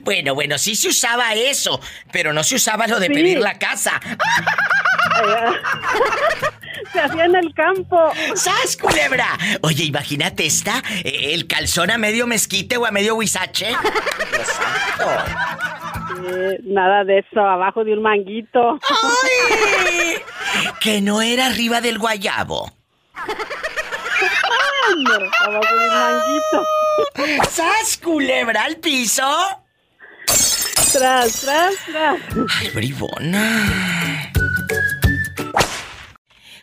Bueno, bueno, sí se usaba eso, pero no se usaba lo de Sí. pedir la casa. se hacía en el campo. ¡Sas, culebra! Oye, imagínate esta, eh, el calzón a medio mezquite o a medio huizache. Eh, nada de eso, abajo de un manguito. ¡Ay! Que no era arriba del guayabo. ¡Sas, culebra al piso! Tras, tras, tras. Ay, bribona.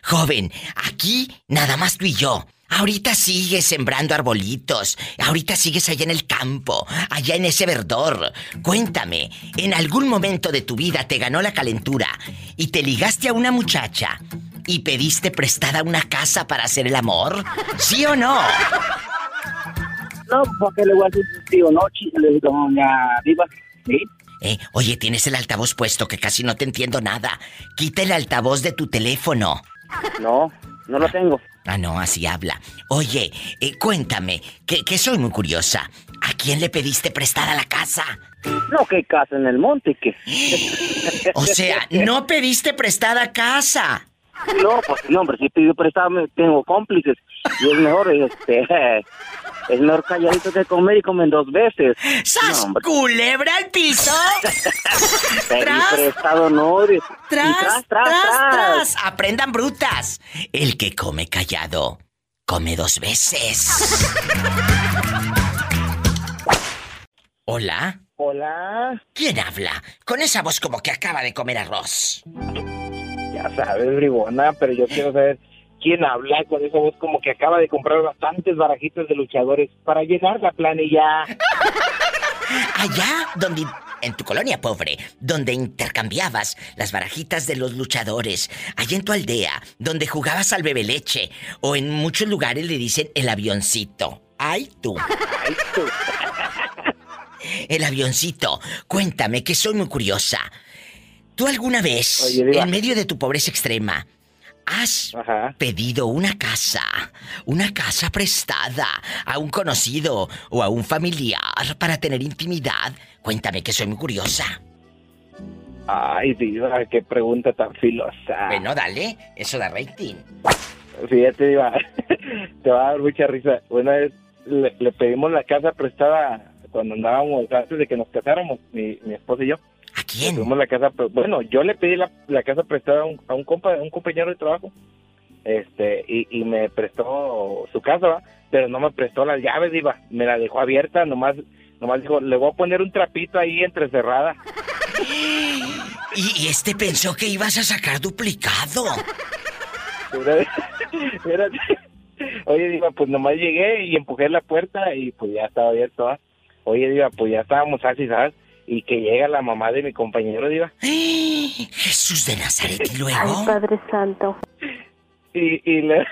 Joven, aquí nada más tú y yo. Ahorita sigues sembrando arbolitos. Ahorita sigues allá en el campo, allá en ese verdor. Cuéntame, ¿en algún momento de tu vida te ganó la calentura y te ligaste a una muchacha y pediste prestada una casa para hacer el amor? ¿Sí o no? No, porque le voy a decir sí o no, chile, doña Diva. Sí. Eh, oye, tienes el altavoz puesto que casi no te entiendo nada. Quita el altavoz de tu teléfono. No, no lo tengo. Ah, no, así habla. Oye, eh, cuéntame, que, que soy muy curiosa. ¿A quién le pediste prestada la casa? No, que casa en el monte, que. O sea, no pediste prestada casa. No, pues no, hombre, si pido prestado me tengo cómplices. Y es mejor, este. Es mejor calladito que comer y comen dos veces. ¡Sas! No. ¡Culebra al piso! ¡Tras! prestado, no. y- y ¡Tras, tras, tras, tras. tras! ¡Aprendan brutas! El que come callado, come dos veces. ¿Hola? Hola. ¿Quién habla? Con esa voz como que acaba de comer arroz. Ya sabes, bribona, pero yo quiero saber quién habla con esa voz como que acaba de comprar bastantes barajitas de luchadores para llenar la planilla. Allá donde en tu colonia pobre, donde intercambiabas las barajitas de los luchadores, allá en tu aldea, donde jugabas al bebe leche, o en muchos lugares le dicen el avioncito. ¡Ay tú! Ay, tú. El avioncito. Cuéntame, que soy muy curiosa. ¿Tú alguna vez, Oye, en medio de tu pobreza extrema, has Ajá. pedido una casa, una casa prestada a un conocido o a un familiar para tener intimidad? Cuéntame, que soy muy curiosa. Ay, diva, qué pregunta tan filosa. Bueno, dale, eso da rating. Fíjate, diva, te va a dar mucha risa. Una vez le, le pedimos la casa prestada cuando andábamos, antes de que nos casáramos, mi, mi esposa y yo. ¿A Le quién? la casa, pre- bueno, yo le pedí la, la casa prestada a un, a un compa, a un compañero de trabajo, este, y, y me prestó su casa, ¿va? pero no me prestó las llaves, diva, me la dejó abierta, nomás, nomás dijo, le voy a poner un trapito ahí entrecerrada. Y, y este pensó que ibas a sacar duplicado. Espérate. Oye, Diva, pues nomás llegué y empujé la puerta y pues ya estaba abierto. Oye, Diva, pues ya estábamos así, ¿sabes? Y que llega la mamá de mi compañero, Diva. Jesús de Nazaret, y Ay, luego. Padre Santo. Y, y, le-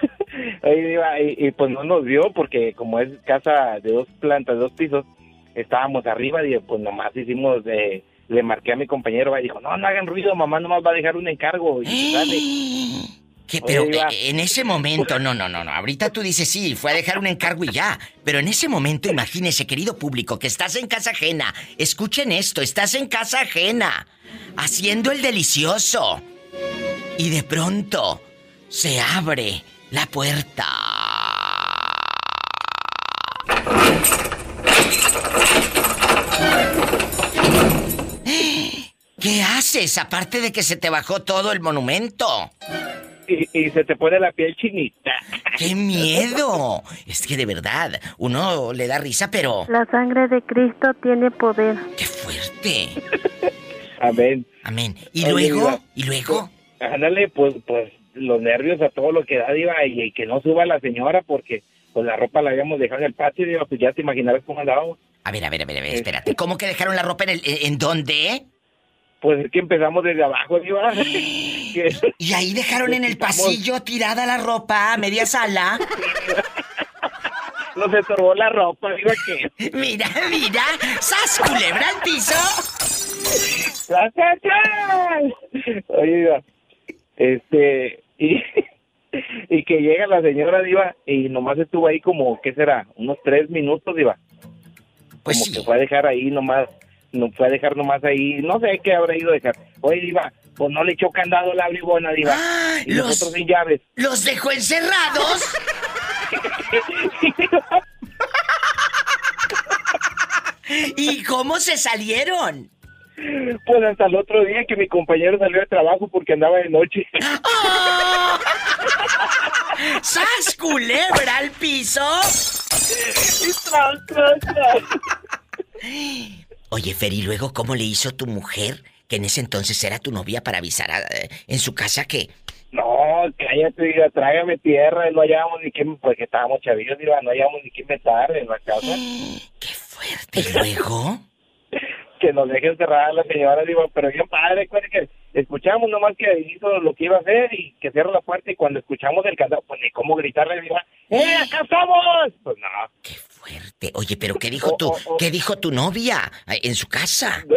oye, Diva, y, y, pues no nos vio porque como es casa de dos plantas, dos pisos, estábamos arriba y pues nomás hicimos de... Le marqué a mi compañero y dijo, no, no hagan ruido, mamá nomás va a dejar un encargo. Y sale. ¿Qué? Oye, Pero eh, en ese momento, no, no, no, no. Ahorita tú dices sí, fue a dejar un encargo y ya. Pero en ese momento, imagínese, querido público, que estás en casa ajena. Escuchen esto, estás en casa ajena, haciendo el delicioso. Y de pronto se abre la puerta. ¿Qué haces? Aparte de que se te bajó todo el monumento. Y, y se te pone la piel chinita. ¡Qué miedo! Es que de verdad, uno le da risa, pero... La sangre de Cristo tiene poder. ¡Qué fuerte! Amén. Amén. ¿Y Oye, luego? Diva, ¿Y luego? Ándale, pues, pues los nervios a todo lo que da, Diva, y, y que no suba la señora porque pues la ropa la habíamos dejado en el patio, Diva, pues ya te imaginarás cómo andábamos. A ver, a ver, a ver, a ver, espérate. ¿Cómo que dejaron la ropa en el... en, en dónde? Pues es que empezamos desde abajo, Diva. Que- Y ahí dejaron en el pasillo tirada la ropa a media sala. Nos estorbó la ropa, Diva, que... Mira, mira. ¡Sas, culebra al piso! Oye, Diva, este... Y, y que llega la señora, Diva, y nomás estuvo ahí como, ¿qué será? Unos tres minutos, Diva. Pues como sí. que fue a dejar ahí nomás, no fue a dejar nomás ahí, no sé qué habrá ido a dejar. Oye, Diva, pues no le echó candado a la bribona, Diva. Ah, y los- nosotros sin llaves. ¿Los dejó encerrados? ¿Y cómo se salieron? Pues hasta el otro día que mi compañero salió de trabajo porque andaba de noche. ¡Oh! ¡Sas, culebra al piso! Tras, tras, tras. Oye, Fer, ¿y luego cómo le hizo tu mujer, que en ese entonces era tu novia, para avisar a- eh, en su casa que... No, cállate, diva, trágame tierra, no hallábamos ni qué, porque estábamos chavillos, diva, no hallábamos ni qué inventar en la casa. ¡Qué fuerte! ¿Y luego? que nos dejen cerrar la señora, digo, pero bien padre, pues, que escuchamos nomás que hizo lo que iba a hacer y que cierra la puerta y cuando escuchamos el candado, pues ni cómo gritarle, digo, ¡eh, acá estamos! Pues no. ¡Qué fuerte! Oye, pero ¿qué dijo tu, qué dijo tu novia eh, en su casa?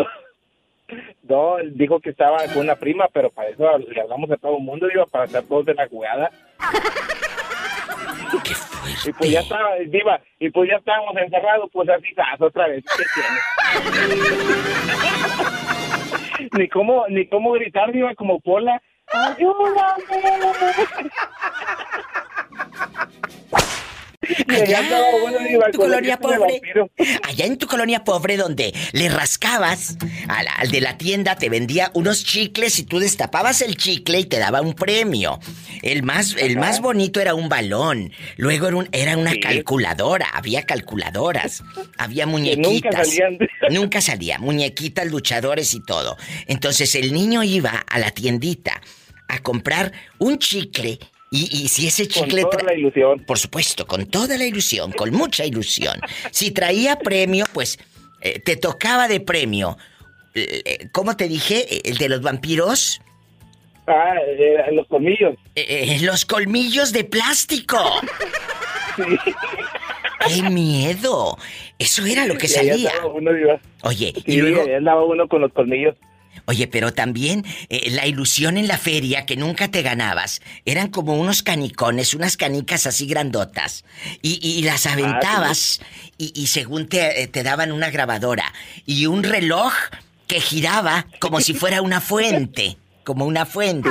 No, dijo que estaba con una prima, pero para eso le hablamos a todo el mundo, digo, para estar todos de la jugada. ¡Qué fuerte! Y pues ya estaba, diva, y pues ya estábamos encerrados, pues así, otra vez, ¿qué tiene? ni cómo, ni cómo gritar, diva, como Pola. ¡Ayúdame! Allá, en tu colonia pobre, allá en tu colonia pobre donde le rascabas al, al, de la tienda te vendía unos chicles y tú destapabas el chicle y te daba un premio. El más, el más bonito era un balón. Luego era, un, era una calculadora. Había calculadoras. Había muñequitas. Nunca, nunca salía. Muñequitas, luchadores y todo. Entonces el niño iba a la tiendita a comprar un chicle y, y, si ese chicle... Con toda la ilusión. Por supuesto, con toda la ilusión, con mucha ilusión. Si traía premio, pues eh, te tocaba de premio. Eh, ¿Cómo te dije? ¿El de los vampiros? Ah, eh, los colmillos. los colmillos de plástico. Sí. ¡Qué miedo! Eso era lo que salía. Uno, Oye, y, y luego... andaba uno con los colmillos. Oye, pero también eh, la ilusión en la feria que nunca te ganabas. Eran como unos canicones, unas canicas así grandotas. Y, y las aventabas Ah, y, y, según te, eh, te, daban una grabadora. Y un reloj que giraba como si fuera una fuente. Como una fuente.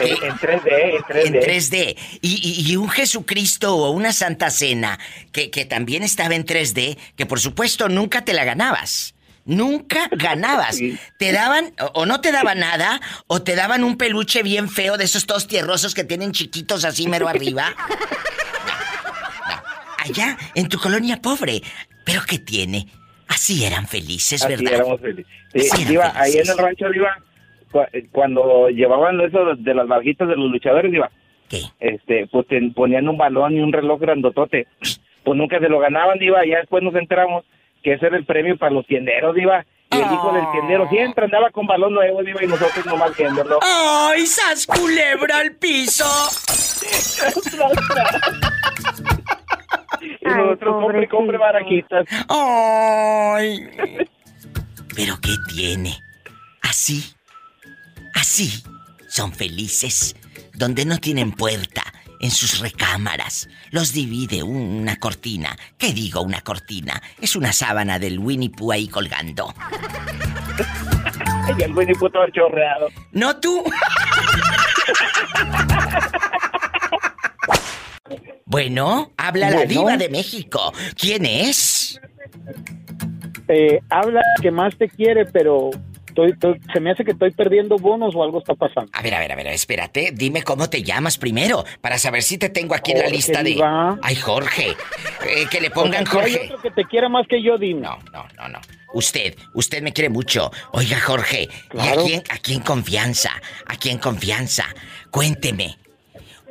En, en 3D, en 3D. En 3D. Y, y, y, un Jesucristo o una Santa Cena que, que también estaba en 3D, que por supuesto nunca te la ganabas. Nunca ganabas. Sí. Te daban, o, no te daban nada, o te daban un peluche bien feo de esos todos tierrosos que tienen chiquitos así mero arriba. No, no. Allá, en tu colonia pobre. ¿Pero qué tiene? Así eran felices, así ¿verdad? Éramos felices. Sí, iba, ahí en el rancho cuando llevaban eso de las barjitas de los luchadores, iba. ¿Qué? Este, pues te ponían un balón y un reloj grandotote. Pues nunca se lo ganaban, iba, y ya después nos enteramos que ese era el premio para los tienderos, Diva. Y el hijo del tiendero siempre andaba con balón nuevo, Diva, y nosotros nomás viéndolo. ¡Ay, sas culebra al piso! y nosotros compre, compre barajitas. ¡Ay! ¿Pero qué tiene? Así, así son felices, donde no tienen puerta, en sus recámaras. Los divide una cortina. ¿Qué digo una cortina? Es una sábana del Winnie Pooh ahí colgando. y el Winnie Pooh todo chorreado. ¿No tú? bueno, habla bueno. la diva de México. ¿Quién es? Eh, habla que más te quiere, pero Estoy, estoy, se me hace que estoy perdiendo bonos o algo está pasando. A ver, a ver, a ver, espérate. Dime cómo te llamas primero, para saber si te tengo aquí Jorge, en la lista de... Ay, Jorge. Eh, que le pongan Jorge. Hay otro que te quiera más que yo, dime. No, no, no, no. Usted, usted me quiere mucho. Oiga, Jorge, claro. ¿y a quién, aquí en confianza? Aquí en confianza. Cuénteme.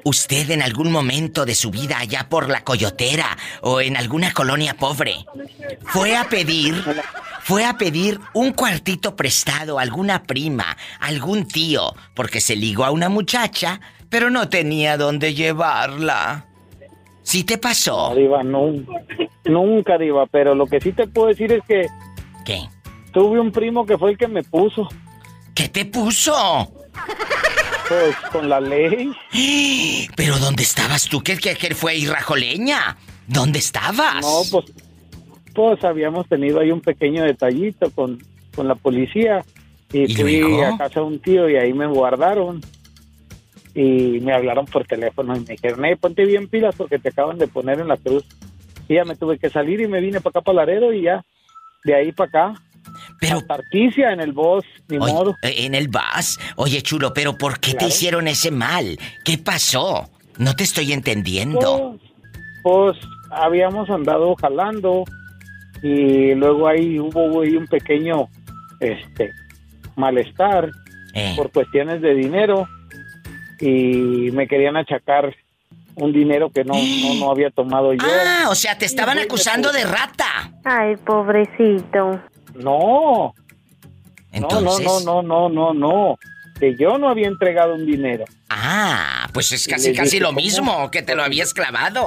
¿Usted en algún momento de su vida allá por la Coyotera o en alguna colonia pobre fue a pedir fue a pedir un cuartito prestado a alguna prima, algún tío, porque se ligó a una muchacha, pero no tenía dónde llevarla. ¿Sí te pasó? No, diva, no, nunca, Diva, pero lo que sí te puedo decir es que... ¿Qué? Tuve un primo que fue el que me puso. ¿Qué te puso? Pues con la ley. ¿Pero dónde estabas tú? ¿Qué, qué, qué fue Rajoleña? ¿Dónde estabas? No, pues pues habíamos tenido ahí un pequeño detallito con, con la policía y, ¿Y fui luego? a casa de un tío y ahí me guardaron y me hablaron por teléfono y me dijeron, hey, ponte bien pilas porque te acaban de poner en la cruz. Y ya me tuve que salir y me vine para acá para Laredo y ya, de ahí para acá. Pero... Tarticia en el bus, ni Oye, modo. En el bus. Oye, chulo, pero ¿por qué Claro. te hicieron ese mal? ¿Qué pasó? No te estoy entendiendo. Pues, pues habíamos andado jalando y luego ahí hubo ahí un pequeño este malestar Eh. por cuestiones de dinero y me querían achacar un dinero que no, no, no había tomado yo. Ah, o sea, te estaban acusando de rata. Ay, pobrecito. No. Entonces- No, no, no, no, no, no, no. Que yo no había entregado un dinero. Ah, pues es casi casi lo ¿cómo? mismo, que te lo habías clavado.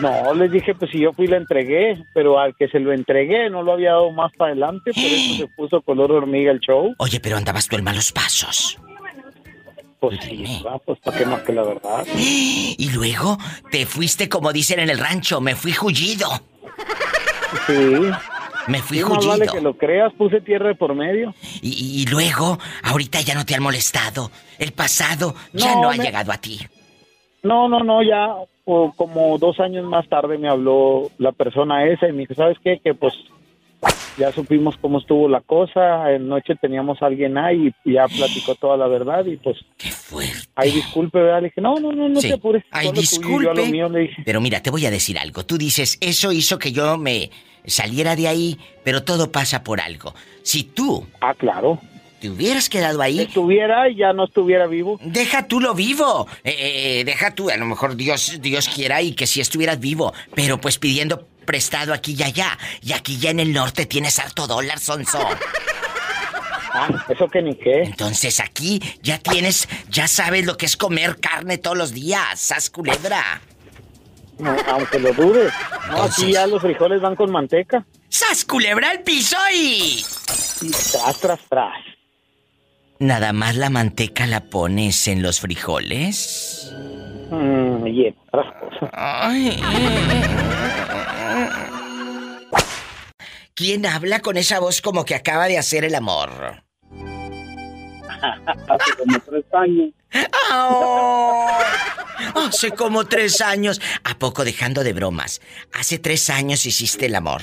No, les dije, pues si yo fui y la entregué, pero al que se lo entregué no lo había dado más para adelante, por eso se puso color hormiga el show. Oye, pero andabas tú en malos pasos. Pues sí, va, pues para qué más que la verdad. Y luego te fuiste, como dicen en el rancho, me fui jullido. Sí. Me fui más jullido. vale que lo creas, puse tierra de por medio. Y, y luego, ahorita ya no te han molestado. El pasado ya No, no, ha llegado a ti. No, no, no, ya o como dos años más tarde me habló la persona esa y me dijo, ¿sabes qué? Que pues ya supimos cómo estuvo la cosa, en noche teníamos a alguien ahí y ya platicó toda la verdad y pues... ¡Qué fuerte! Ay, disculpe, ¿verdad? Le dije, no, no, no, no Sí. te apures. Ay, yo disculpe. mío", le dije. Pero mira, te voy a decir algo. Tú dices, eso hizo que yo me saliera de ahí, pero todo pasa por algo. Si tú... Ah, claro. Te hubieras quedado ahí... Estuviera y ya no estuviera vivo. Deja tú lo vivo. Eh, eh, deja tú, a lo mejor Dios, Dios quiera y que si estuvieras vivo. Pero pues pidiendo prestado aquí y allá. Y aquí ya en el norte tienes harto dólar, sonso. Ah, eso que ni qué. Entonces aquí ya tienes, ya sabes lo que es comer carne todos los días, sas culebra. No, aunque lo dudes. No, Entonces- aquí ya los frijoles van con manteca. ¡Sas culebra al piso y... Y tras, tras, tras. Nada más la manteca la pones en los frijoles. Mm, y otras cosas. Ay. ¿Quién habla con esa voz como que acaba de hacer el amor? Hace como tres años. ¡Ah! Hace como tres años. ¿A poco dejando de bromas? Hace tres años hiciste el amor.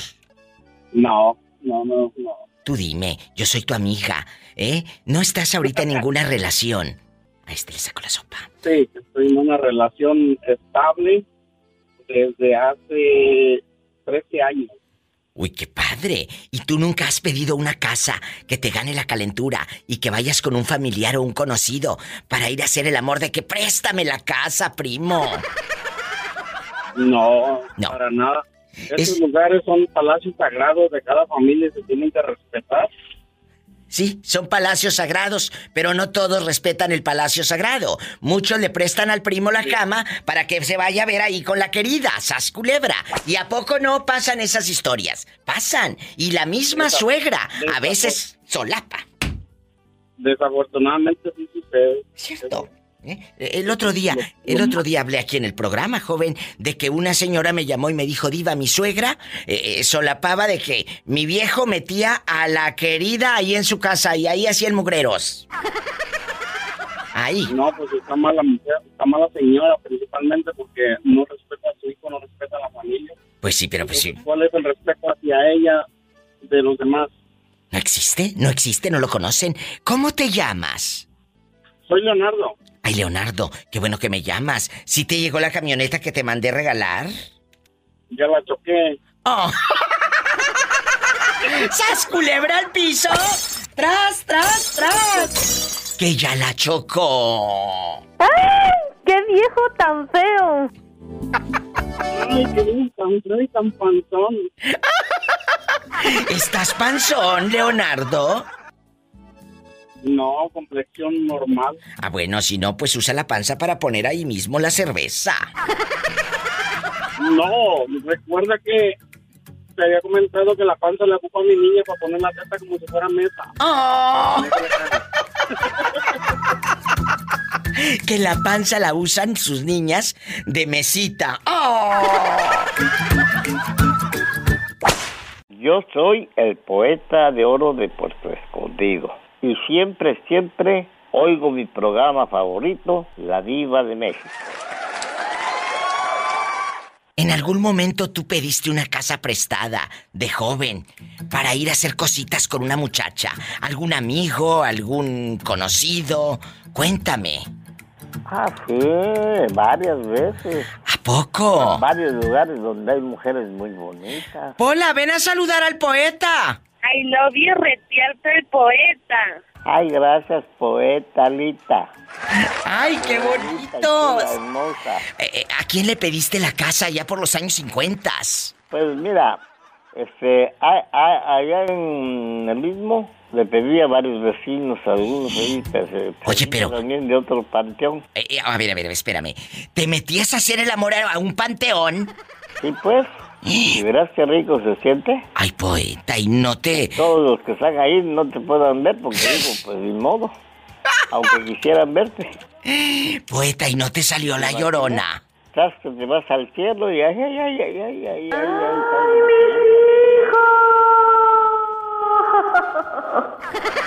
No, no, no, no. Tú dime, yo soy tu amiga, ¿eh? No estás ahorita en ninguna relación. A este le saco la sopa. Sí, estoy en una relación estable desde hace 13 años. Uy, qué padre. ¿Y tú nunca has pedido una casa que te gane la calentura y que vayas con un familiar o un conocido para ir a hacer el amor de que préstame la casa, primo? No, No. para nada. Esos lugares son palacios sagrados de cada familia y se tienen que respetar. Sí, son palacios sagrados, pero no todos respetan el palacio sagrado. Muchos le prestan al primo la cama para que se vaya a ver ahí con la querida, sas culebra. ¿Y a poco no pasan esas historias? Pasan. Y la misma suegra a veces solapa. Desafortunadamente sí sucede. Cierto. ¿Eh? El otro día, el otro día hablé aquí en el programa, joven, de que una señora me llamó y me dijo, Diva, mi suegra eh, eh, solapaba de que mi viejo metía a la querida ahí en su casa y ahí hacían mugreros. Ahí. No, pues está mala mujer, está mala señora principalmente porque no respeta a su hijo, no respeta a la familia. Pues sí, pero pues sí. ¿Cuál es el respeto hacia ella de los demás? ¿No existe? ¿No existe? ¿No lo conocen? ¿Cómo te llamas? Soy Leonardo. Ay, Leonardo, qué bueno que me llamas. ¿Sí te llegó la camioneta que te mandé regalar? Ya la choqué. Oh. ¡Sas culebra al piso! ¡Tras, tras, tras! Que ya la chocó. ¡Ay! ¡Qué viejo tan feo! Ay, qué bien, tan feo y tan panzón. ¿Estás panzón, Leonardo? No, complexión normal. Ah, bueno, si no, pues usa la panza para poner ahí mismo la cerveza. No, recuerda que te había comentado que la panza le ocupa a mi niña para poner la teta como si fuera mesa. ¡Oh! Que la panza la usan sus niñas de mesita. ¡Oh! Yo soy el poeta de oro de Puerto Escondido y siempre, siempre oigo mi programa favorito, La Diva de México. ¿En algún momento tú pediste una casa prestada de joven para ir a hacer cositas con una muchacha? ¿Algún amigo? ¿Algún conocido? Cuéntame. Ah, sí, varias veces. ¿A poco? En varios lugares donde hay mujeres muy bonitas. Hola, ven a saludar al poeta. I love you, retiarte el poeta. Ay, gracias, poeta Lita. ¡Ay, qué bonitos! Eh, eh, ¿A quién le pediste la casa ya por los años 50? Pues mira, este, a- a- allá en el mismo le pedí a varios vecinos, algunos ahí, pues, eh, Oye, pero- también de otro panteón. Eh, eh, a ver, a ver, espérame. ¿Te metías a hacer el amor a a un panteón? Sí, pues. ¿Y verás qué rico se siente? Ay, poeta, y no te... Todos los que están ahí no te puedan ver porque digo, pues ni modo. Aunque quisieran verte. Poeta, y no te salió la llorona. Estás que te vas al cielo y ay, ay, ay, ay, ay, ay, ay, ay,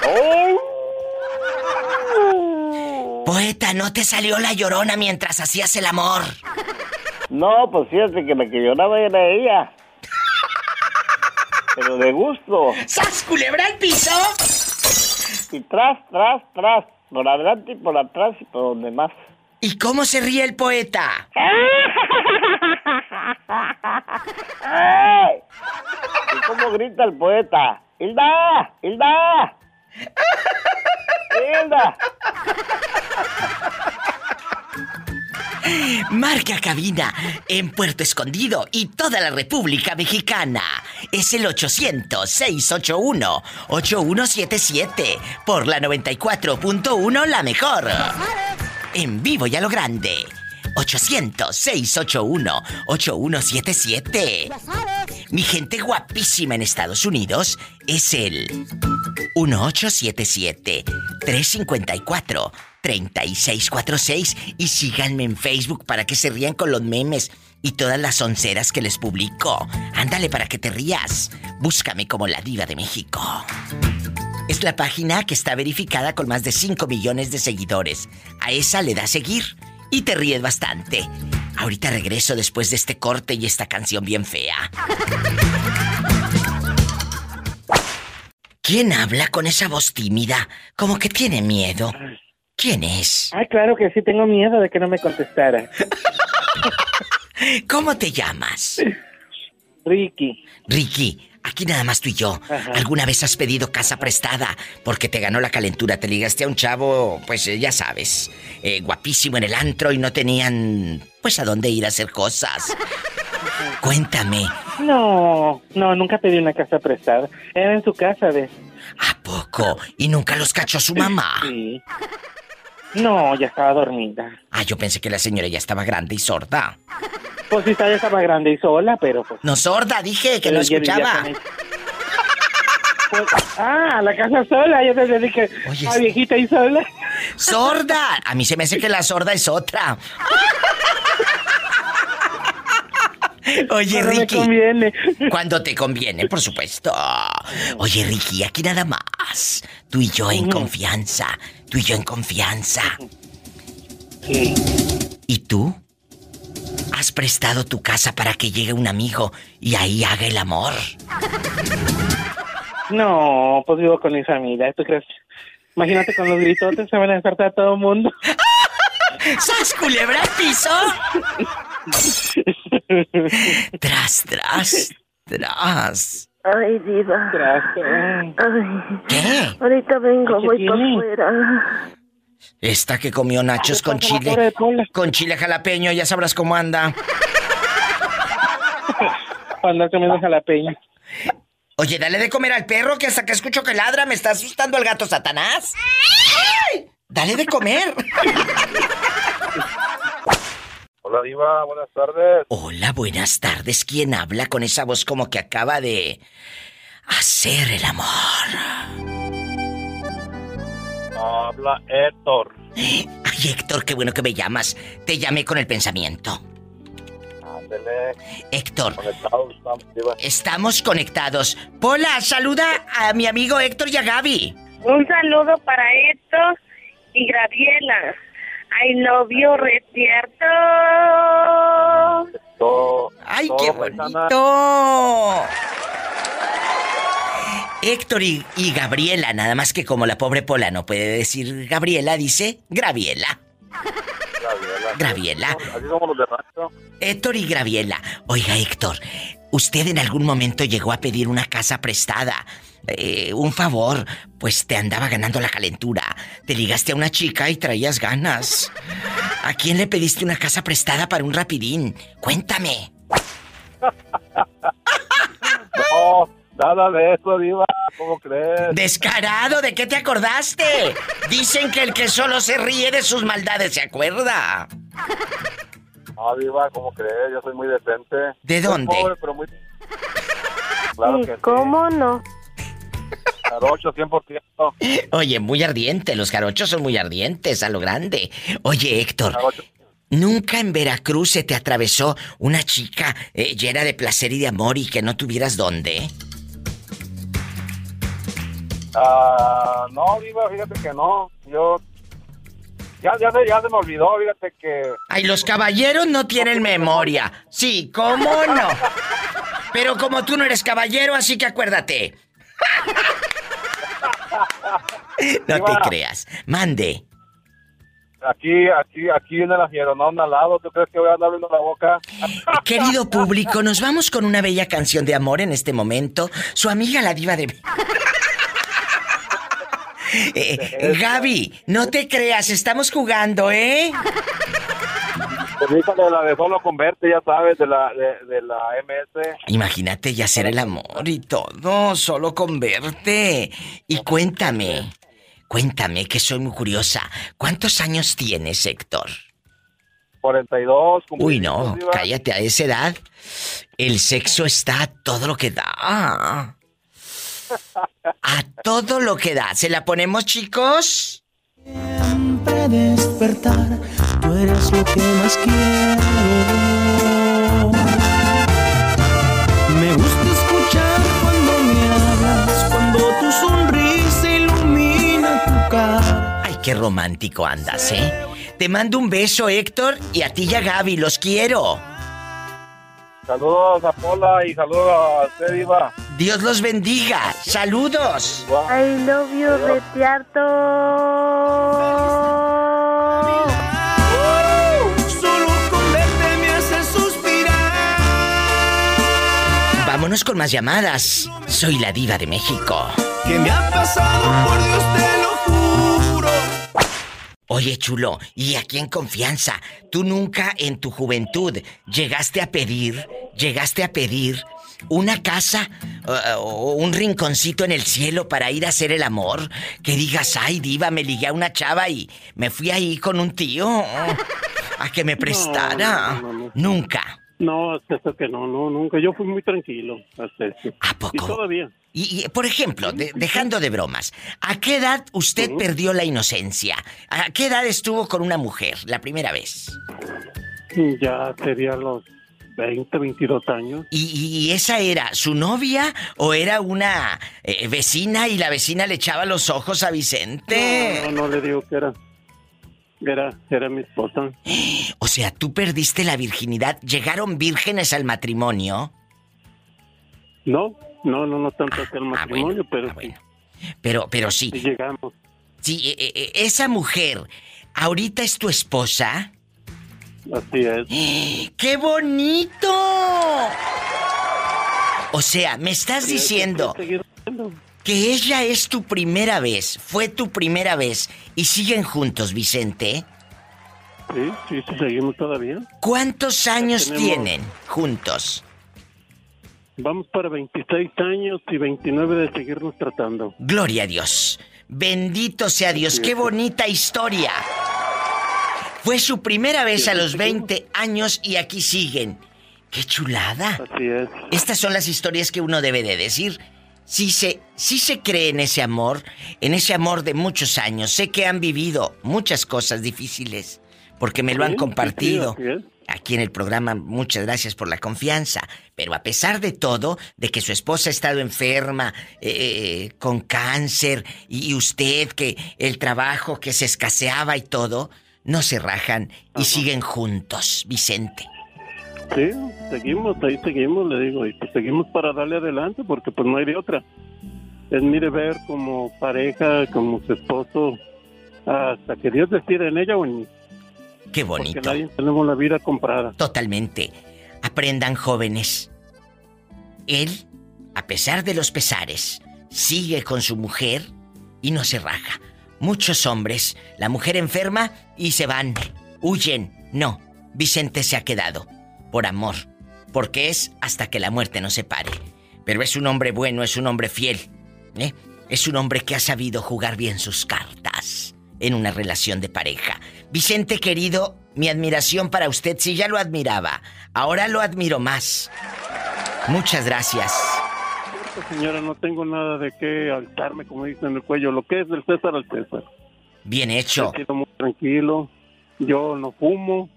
ay. Poeta, no te salió la llorona mientras hacías el amor. No, pues fíjate que la que lloraba era ella. Pero de gusto. ¡Sas, culebra al piso! Y tras, tras, tras. Por adelante y por atrás y por donde más. ¿Y cómo se ríe el poeta? ¿Y cómo grita el poeta? ¡Hilda! ¡Hilda! ¡Hilda! Marca cabina en Puerto Escondido y toda la República Mexicana. Es el 800-681-8177 por la 94.1 La Mejor. En vivo y a lo grande. 800-681-8177. Mi gente guapísima en Estados Unidos es el 1877-354-3646 y síganme en Facebook para que se rían con los memes y todas las onceras que les publico. Ándale para que te rías. Búscame como la diva de México. Es la página que está verificada con más de 5 millones de seguidores. A esa le das seguir y te ríes bastante. Ahorita regreso después de este corte y esta canción bien fea. ¿Quién habla con esa voz tímida? Como que tiene miedo. ¿Quién es? Ay, claro que sí, tengo miedo de que no me contestara. ¿Cómo te llamas? Ricky. Ricky, aquí nada más tú y yo. ¿Alguna vez has pedido casa prestada porque te ganó la calentura? Te ligaste a un chavo, pues eh, ya sabes, eh, guapísimo en el antro y no tenían, pues, a dónde ir a hacer cosas. Cuéntame, No, no, nunca pedí una casa prestada. Era en su casa, ¿ves? poco, y nunca los cachó su mamá. Sí. No, ya estaba dormida. Ah, yo pensé que la señora ya estaba grande y sorda. Pues sí, ya estaba grande y sola, pero pues... No sorda, dije que no escuchaba. Pues, ah, la casa sola, yo te dije, Oye, ah, viejita y sola. ¡Sorda! A mí se me hace que la sorda es otra. Oye, Cuando me Ricky. conviene. Cuando te conviene, por supuesto. Oye, Ricky, aquí nada más. Tú y yo en confianza. Tú y yo en confianza. ¿Y tú? ¿Has prestado tu casa para que llegue un amigo y ahí haga el amor? No, pues vivo con mi familia, ¿tú crees? Imagínate con los gritotes se van a despertar todo el mundo. ¡Sas culebra al piso! tras, tras, tras. Ay, diva. Ay. ¿Qué? Ahorita vengo, ¿Qué voy para afuera. Esta que comió nachos con chile. Con chile jalapeño, ya sabrás cómo anda. Cuando comiendo jalapeño. Oye, dale de comer al perro que hasta que escucho que ladra me está asustando el gato Satanás. ¡Ay! Dale de comer. Hola, Diva, buenas tardes. Hola, buenas tardes. ¿Quién habla con esa voz como que acaba de hacer el amor? Habla Héctor. Ay, Héctor, qué bueno que me llamas. Te llamé con el pensamiento. Ándele. Héctor. Conectados estamos, Diva. Estamos conectados. Pola, saluda a mi amigo Héctor y a Gaby. Un saludo para Héctor y Graviela. I love you, retierto. ¡Ay, qué bonito! Héctor y, y Gabriela, nada más que como la pobre Pola no puede decir Gabriela, dice Graviela. Graviela. Así somos los de rancho. Héctor y Graviela. Oiga, Héctor, ¿usted en algún momento llegó a pedir una casa prestada eh, un favor, pues te andaba ganando la calentura. Te ligaste a una chica y traías ganas. ¿A quién le pediste una casa prestada para un rapidín? Cuéntame. No, nada de eso, Diva. ¿Cómo crees? Descarado, ¿de qué te acordaste? Dicen que el que solo se ríe de sus maldades se acuerda. No, Diva, ¿cómo crees? Yo soy muy decente. ¿De Soy dónde? pobre, pero muy... Claro ¿Y que sí. cómo no? Jarocho, 100%. Oye, muy ardiente, los jarochos son muy ardientes a lo grande. Oye, Héctor, ¿nunca en Veracruz se te atravesó una chica eh, llena de placer y de amor y que no tuvieras dónde? Ah, no, Diva, fíjate que no. Yo... Ya, ya, se, ya se me olvidó, fíjate que... Ay, los caballeros no tienen memoria. Sí, ¿cómo no? Pero como tú no eres caballero, así que acuérdate. No te creas. Mande. Aquí, aquí, aquí viene la fieronona al lado. ¿Tú crees que voy a andar abriendo la boca? Querido público, nos vamos con una bella canción de amor en este momento. Su amiga la diva de... Eh, Gaby, no te creas, estamos jugando, ¿eh? Permítame la de solo con verte, ya sabes, de la, de, de la MS. Imagínate ya hacer el amor y todo, solo con verte. Y cuéntame, cuéntame, que soy muy curiosa. ¿Cuántos años tienes, Héctor? 42. Uy, no, cállate a esa edad. El sexo está a todo lo que da. A todo lo que da. ¿Se la ponemos, chicos? Siempre despertar, eres lo que más quiero. Me gusta escuchar cuando me hablas, cuando tu sonrisa ilumina tu cara. Ay, qué romántico andas, ¿eh? Te mando un beso, Héctor, y a ti y a Gaby, los quiero. Saludos a Pola y saludos a usted, Diva. Dios los bendiga. Saludos. I love you, Retiarto. Vámonos con más llamadas. Soy la diva de México. ¿Qué me ha pasado? Por Dios te lo juro. Oye, chulo, y aquí en confianza, ¿tú nunca en tu juventud llegaste a pedir, llegaste a pedir una casa eh, o un rinconcito en el cielo para ir a hacer el amor? Que digas, ay, diva, me ligué a una chava y me fui ahí con un tío a que me prestara. no, no, no. Nunca. No, hasta que no, no, nunca. Yo fui muy tranquilo hasta eso. ¿A poco? Y todavía. Y, y, por ejemplo, de- dejando de bromas, ¿a qué edad usted perdió la inocencia? ¿A qué edad estuvo con una mujer la primera vez? Ya sería los 20, 22 años. ¿Y, y esa era su novia o era una eh, vecina y la vecina le echaba los ojos a Vicente? No, no, no le digo que era. Era, era mi esposa. O sea, tú perdiste la virginidad. ¿Llegaron vírgenes al matrimonio? No, no, no, no tanto Ah, el matrimonio, pero sí. Pero, pero sí. Llegamos. Sí, eh, eh, esa mujer, ¿ahorita es tu esposa? Así es. ¡Qué bonito! O sea, me estás diciendo. Que ella es tu primera vez, fue tu primera vez y siguen juntos, Vicente. Sí, sí, sí, seguimos todavía. ¿Cuántos años tenemos- tienen juntos? Vamos para 26 años y 29 de seguirnos tratando. Gloria a Dios. Bendito sea Dios. Qué bonita historia. Fue su primera vez a los 20 años y aquí siguen. ¡Qué chulada! Así es. Estas son las historias que uno debe de decir. Sí se, sí se cree en ese amor, en ese amor de muchos años. Sé que han vivido muchas cosas difíciles, porque me lo han compartido. Aquí en el programa, muchas gracias por la confianza. Pero a pesar de todo, de que su esposa ha estado enferma, eh, con cáncer, y, y usted que el trabajo que se escaseaba y todo, no se rajan y siguen juntos, Vicente. Sí, seguimos, ahí seguimos, le digo, y pues seguimos para darle adelante porque pues no hay de otra. Es mi deber como pareja, como su esposo, hasta que Dios decida en ella o en mí. Qué Porque bonito. nadie tenemos la vida comprada. Totalmente. Aprendan jóvenes. Él, a pesar de los pesares, sigue con su mujer y no se raja. Muchos hombres, la mujer enferma y se van, huyen. No, Vicente se ha quedado, por amor, porque es hasta que la muerte nos separe. Pero es un hombre bueno, es un hombre fiel. ¿eh? Es un hombre que ha sabido jugar bien sus cartas en una relación de pareja. Vicente querido, mi admiración para usted, si ya lo admiraba, ahora lo admiro más. Muchas gracias. Señora, no tengo nada de qué alzarme, como dicen en el cuello. Lo que es del César al César. Bien hecho. He sido muy tranquilo. Yo no fumo.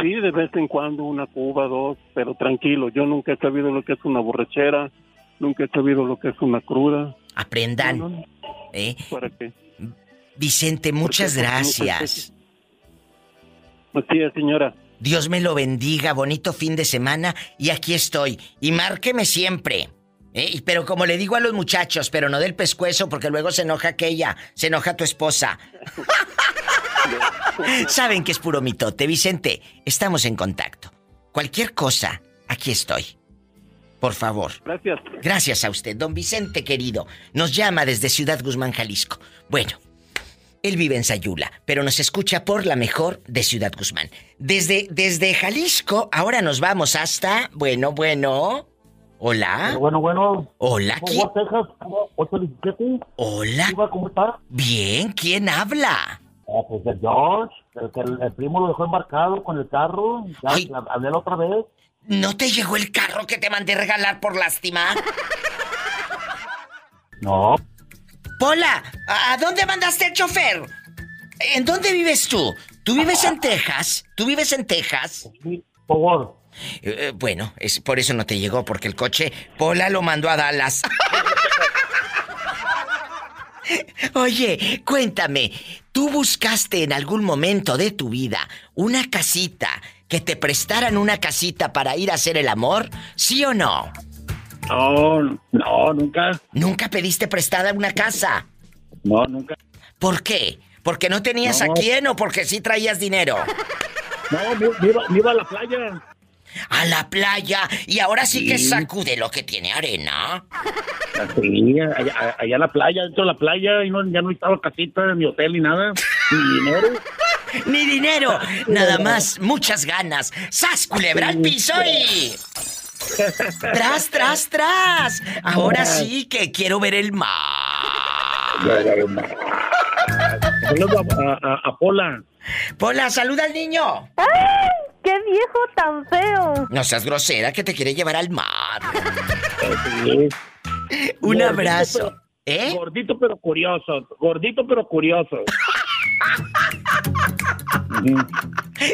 Sí, de vez en cuando una cuba, dos, pero tranquilo. Yo nunca he sabido lo que es una borrachera. Nunca he sabido lo que es una cruda. Aprendan. ¿Eh? ¿Para qué? Vicente, muchas Porque, gracias. Así es, señora. Dios me lo bendiga, bonito fin de semana y aquí estoy. Y márqueme siempre. ¿eh? Pero como le digo a los muchachos, pero no del pescuezo porque luego se enoja aquella, se enoja tu esposa. Saben que es puro mitote, Vicente. Estamos en contacto. Cualquier cosa, aquí estoy. Por favor. Gracias. Gracias a usted, don Vicente querido. Nos llama desde Ciudad Guzmán, Jalisco. Bueno, él vive en Sayula, pero nos escucha por la mejor de Ciudad Guzmán. Desde, desde Jalisco, ahora nos vamos hasta. Bueno, bueno. Hola. Bueno, bueno. Hola, ¿Cómo ¿quién? va, Texas? ¿Cómo- 817? Hola. Iba, ¿Cómo está? Bien, ¿quién habla? Ah, pues el George, el que el, el primo lo dejó embarcado con el carro. Ya, Ay. la- hablé la otra vez. ¿No te llegó el carro que te mandé regalar por lástima? No. Pola, ¿a dónde mandaste el chofer? ¿En dónde vives tú? ¿Tú vives en Texas? ¿Tú vives en Texas? Por favor. Eh, bueno, es por eso no te llegó, porque el coche Pola lo mandó a Dallas. Oye, cuéntame, ¿tú buscaste en algún momento de tu vida una casita, que te prestaran una casita para ir a hacer el amor? ¿Sí o no? No, no, nunca. ¿Nunca pediste prestada una casa? No, nunca. ¿Por qué? ¿Porque no tenías No. a quién o porque sí traías dinero? No, me, me iba, me iba a la playa. A la playa y ahora sí, que sacude lo que tiene arena. Sí, allá, allá en la playa, dentro de la playa, y no, ya no estaba casita, ni hotel, ni nada. Ni dinero. Ni dinero, nada más, muchas ganas. ¡Sas, culebra al piso y... ¡Tras, tras, tras! Ahora sí que quiero ver el mar. Saludos a, a- a Pola. Pola, saluda al niño. ¡Ay! ¡Qué viejo tan feo! No seas grosera que te quiere llevar al mar. Un Gordito, abrazo. pero- Gordito pero curioso. Gordito pero curioso.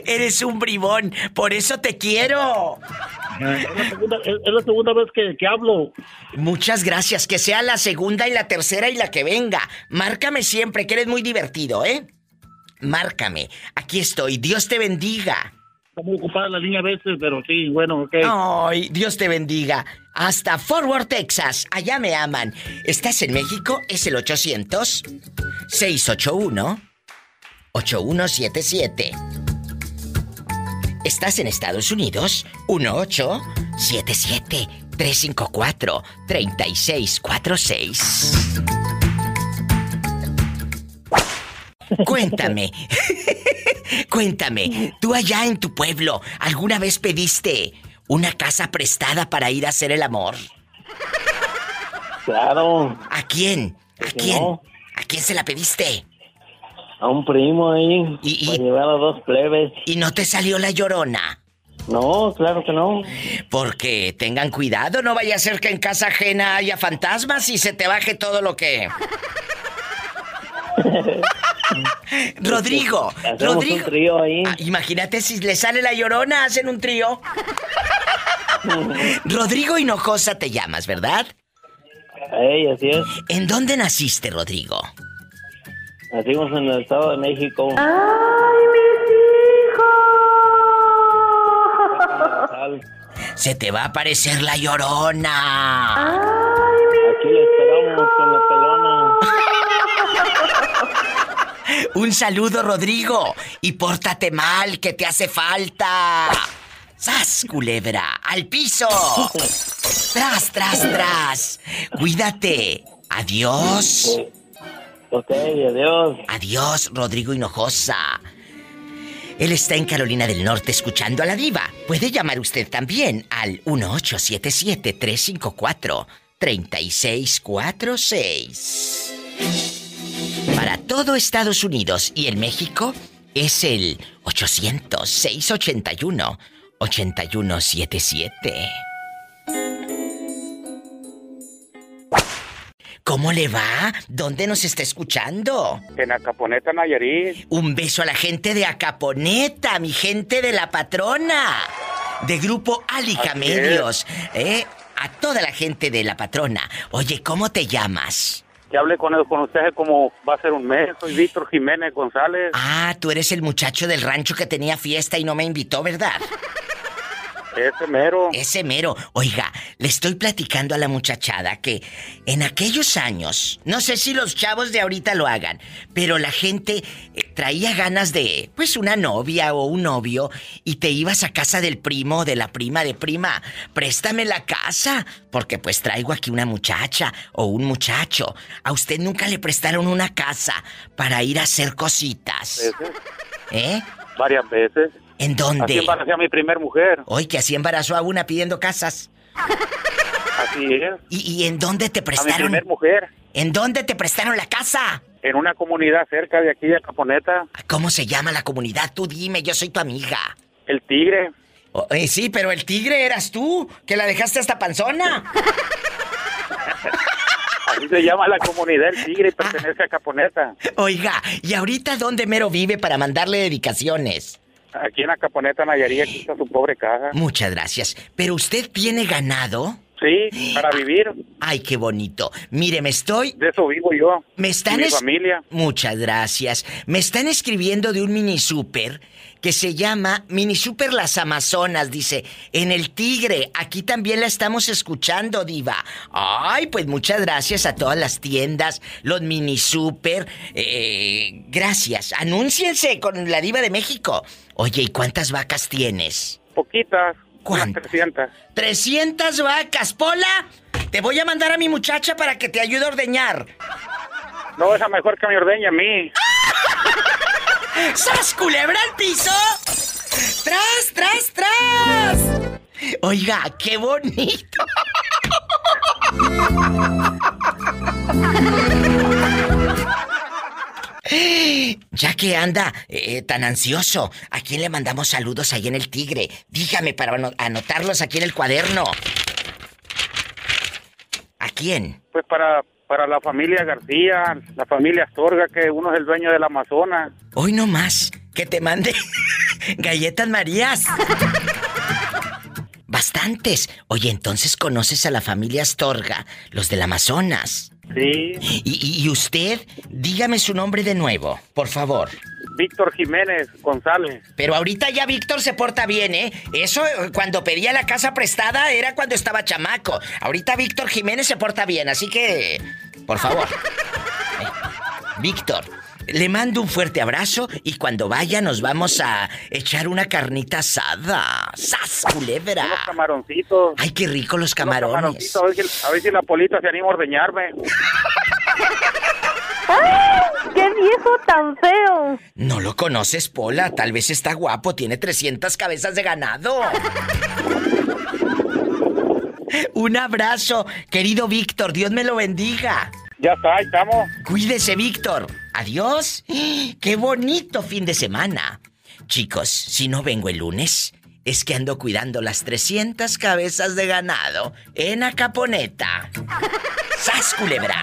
Eres un bribón, por eso te quiero. Es la segunda, es- es la segunda vez que, que hablo. Muchas gracias, que sea la segunda y la tercera y la que venga. Márcame siempre, que eres muy divertido, ¿eh? Márcame. Aquí estoy. Dios te bendiga. Está muy ocupada la línea a veces, pero sí, bueno, ok. Ay, Dios te bendiga. Hasta Forward, Texas. Allá me aman. ¿Estás en México? Es el 800 681 8177. ¿Estás en Estados Unidos? 1877 354 3646. Cuéntame. Cuéntame, tú allá en tu pueblo, ¿alguna vez pediste una casa prestada para ir a hacer el amor? Claro. ¿A quién? ¿A que quién? no. ¿A quién se la pediste? A un primo ahí. Para llevar a dos plebes. ¿Y no te salió la llorona? No, claro que no. Porque tengan cuidado, no vaya a ser que en casa ajena haya fantasmas y se te baje todo lo que... Rodrigo, Hacemos Rodrigo. un trío ahí. Ah, imagínate si le sale la llorona, hacen un trío. Rodrigo Hinojosa te llamas, ¿verdad? Ey, así es. ¿En dónde naciste, Rodrigo? Nacimos en el Estado de México. Se te va a aparecer la llorona. Aquí le esperamos con la pelona. Un saludo, Rodrigo. Y pórtate mal, que te hace falta. ¡Sas, culebra! ¡Al piso! ¡Tras, tras, tras! Cuídate. Adiós. Ok, adiós. Adiós, Rodrigo Hinojosa. Él está en Carolina del Norte escuchando a la diva. Puede llamar usted también al 1877-354-3646. Para todo Estados Unidos y el México es el 800-681-8177. ¿Cómo le va? ¿Dónde nos está escuchando? En Acaponeta, Nayarit. Un beso a la gente de Acaponeta, mi gente de la patrona. De grupo Alica Medios. ¿eh? A toda la gente de la patrona. Oye, ¿cómo te llamas? Ya hablé con, él, con usted hace como va a ser un mes. Soy Víctor Jiménez González. Ah, tú eres el muchacho del rancho que tenía fiesta y no me invitó, ¿verdad? Ese mero. Ese mero. Oiga, le estoy platicando a la muchachada que en aquellos años, no sé si los chavos de ahorita lo hagan, pero la gente eh, traía ganas de, pues, una novia o un novio y te ibas a casa del primo o de la prima de prima. Préstame la casa, porque pues traigo aquí una muchacha o un muchacho. A usted nunca le prestaron una casa para ir a hacer cositas. ¿Eh? varias veces. ¿En dónde? Así embaracé a mi primer mujer. Hoy que así embarazó a una pidiendo casas. Así es. ¿Y, y en dónde te A mi prestaron? primer mujer. ¿En dónde te prestaron la casa? En una comunidad cerca de aquí de Acaponeta. ¿Cómo se llama la comunidad? Tú dime, yo soy tu amiga. El Tigre. Oh, eh, sí, pero el tigre eras tú, que la dejaste hasta panzona. Así se llama la comunidad El Tigre y pertenece a Acaponeta. Oiga, ¿y ahorita dónde mero vive para mandarle dedicaciones? Aquí en Acaponeta, Nayarit, aquí está su pobre casa. Muchas gracias. ¿Pero usted tiene ganado? Sí, para vivir. Ay, qué bonito. Mire, me estoy... De eso vivo yo. Me están... Mi es- familia. Muchas gracias. Me están escribiendo de un mini super que se llama Mini Super Las Amazonas, dice, en el Tigre. Aquí también la estamos escuchando, diva. Ay, pues muchas gracias a todas las tiendas, los mini super. Eh, gracias. Anúnciense con la diva de México. Oye, ¿y cuántas vacas tienes? Poquitas. ¿Cuántas? 300. 300 vacas, Pola. Te voy a mandar a mi muchacha para que te ayude a ordeñar. No, esa mejor que me ordeña a mí. ¡Sas, culebra al piso! ¡Tras, tras, tras! Oiga, qué bonito. Ya que anda eh, tan ansioso, ¿a quién le mandamos saludos ahí en el Tigre? Dígame para ano- anotarlos aquí en el cuaderno. ¿A quién? Pues para, para la familia García, la familia Astorga, que uno es el dueño del Amazonas. Hoy no más, que te mande galletas Marías. Bastantes. Oye, entonces conoces a la familia Astorga, los del Amazonas. Sí. Y, y- y usted, dígame su nombre de nuevo, por favor. Víctor Jiménez González. Pero ahorita ya Víctor se porta bien, ¿eh? Eso eh, cuando pedía la casa prestada era cuando estaba chamaco. Ahorita Víctor Jiménez se porta bien, así que, por favor. Eh, Víctor, le mando un fuerte abrazo y cuando vaya nos vamos a echar una carnita asada. ¡Sas, culebra! Unos camaroncitos. Ay, qué rico los Unos camarones. camaroncitos, A ver, si, a ver si la polita se anima a ordeñarme. ¡Qué viejo tan feo! No lo conoces, Pola. Tal vez está guapo. Tiene 300 cabezas de ganado. Un abrazo, querido Víctor. Dios me lo bendiga. Ya está, ahí estamos. Cuídese, Víctor. Adiós. Qué bonito fin de semana. Chicos, si no vengo el lunes, es que ando cuidando las 300 cabezas de ganado en Acaponeta. ¡Sas, culebra!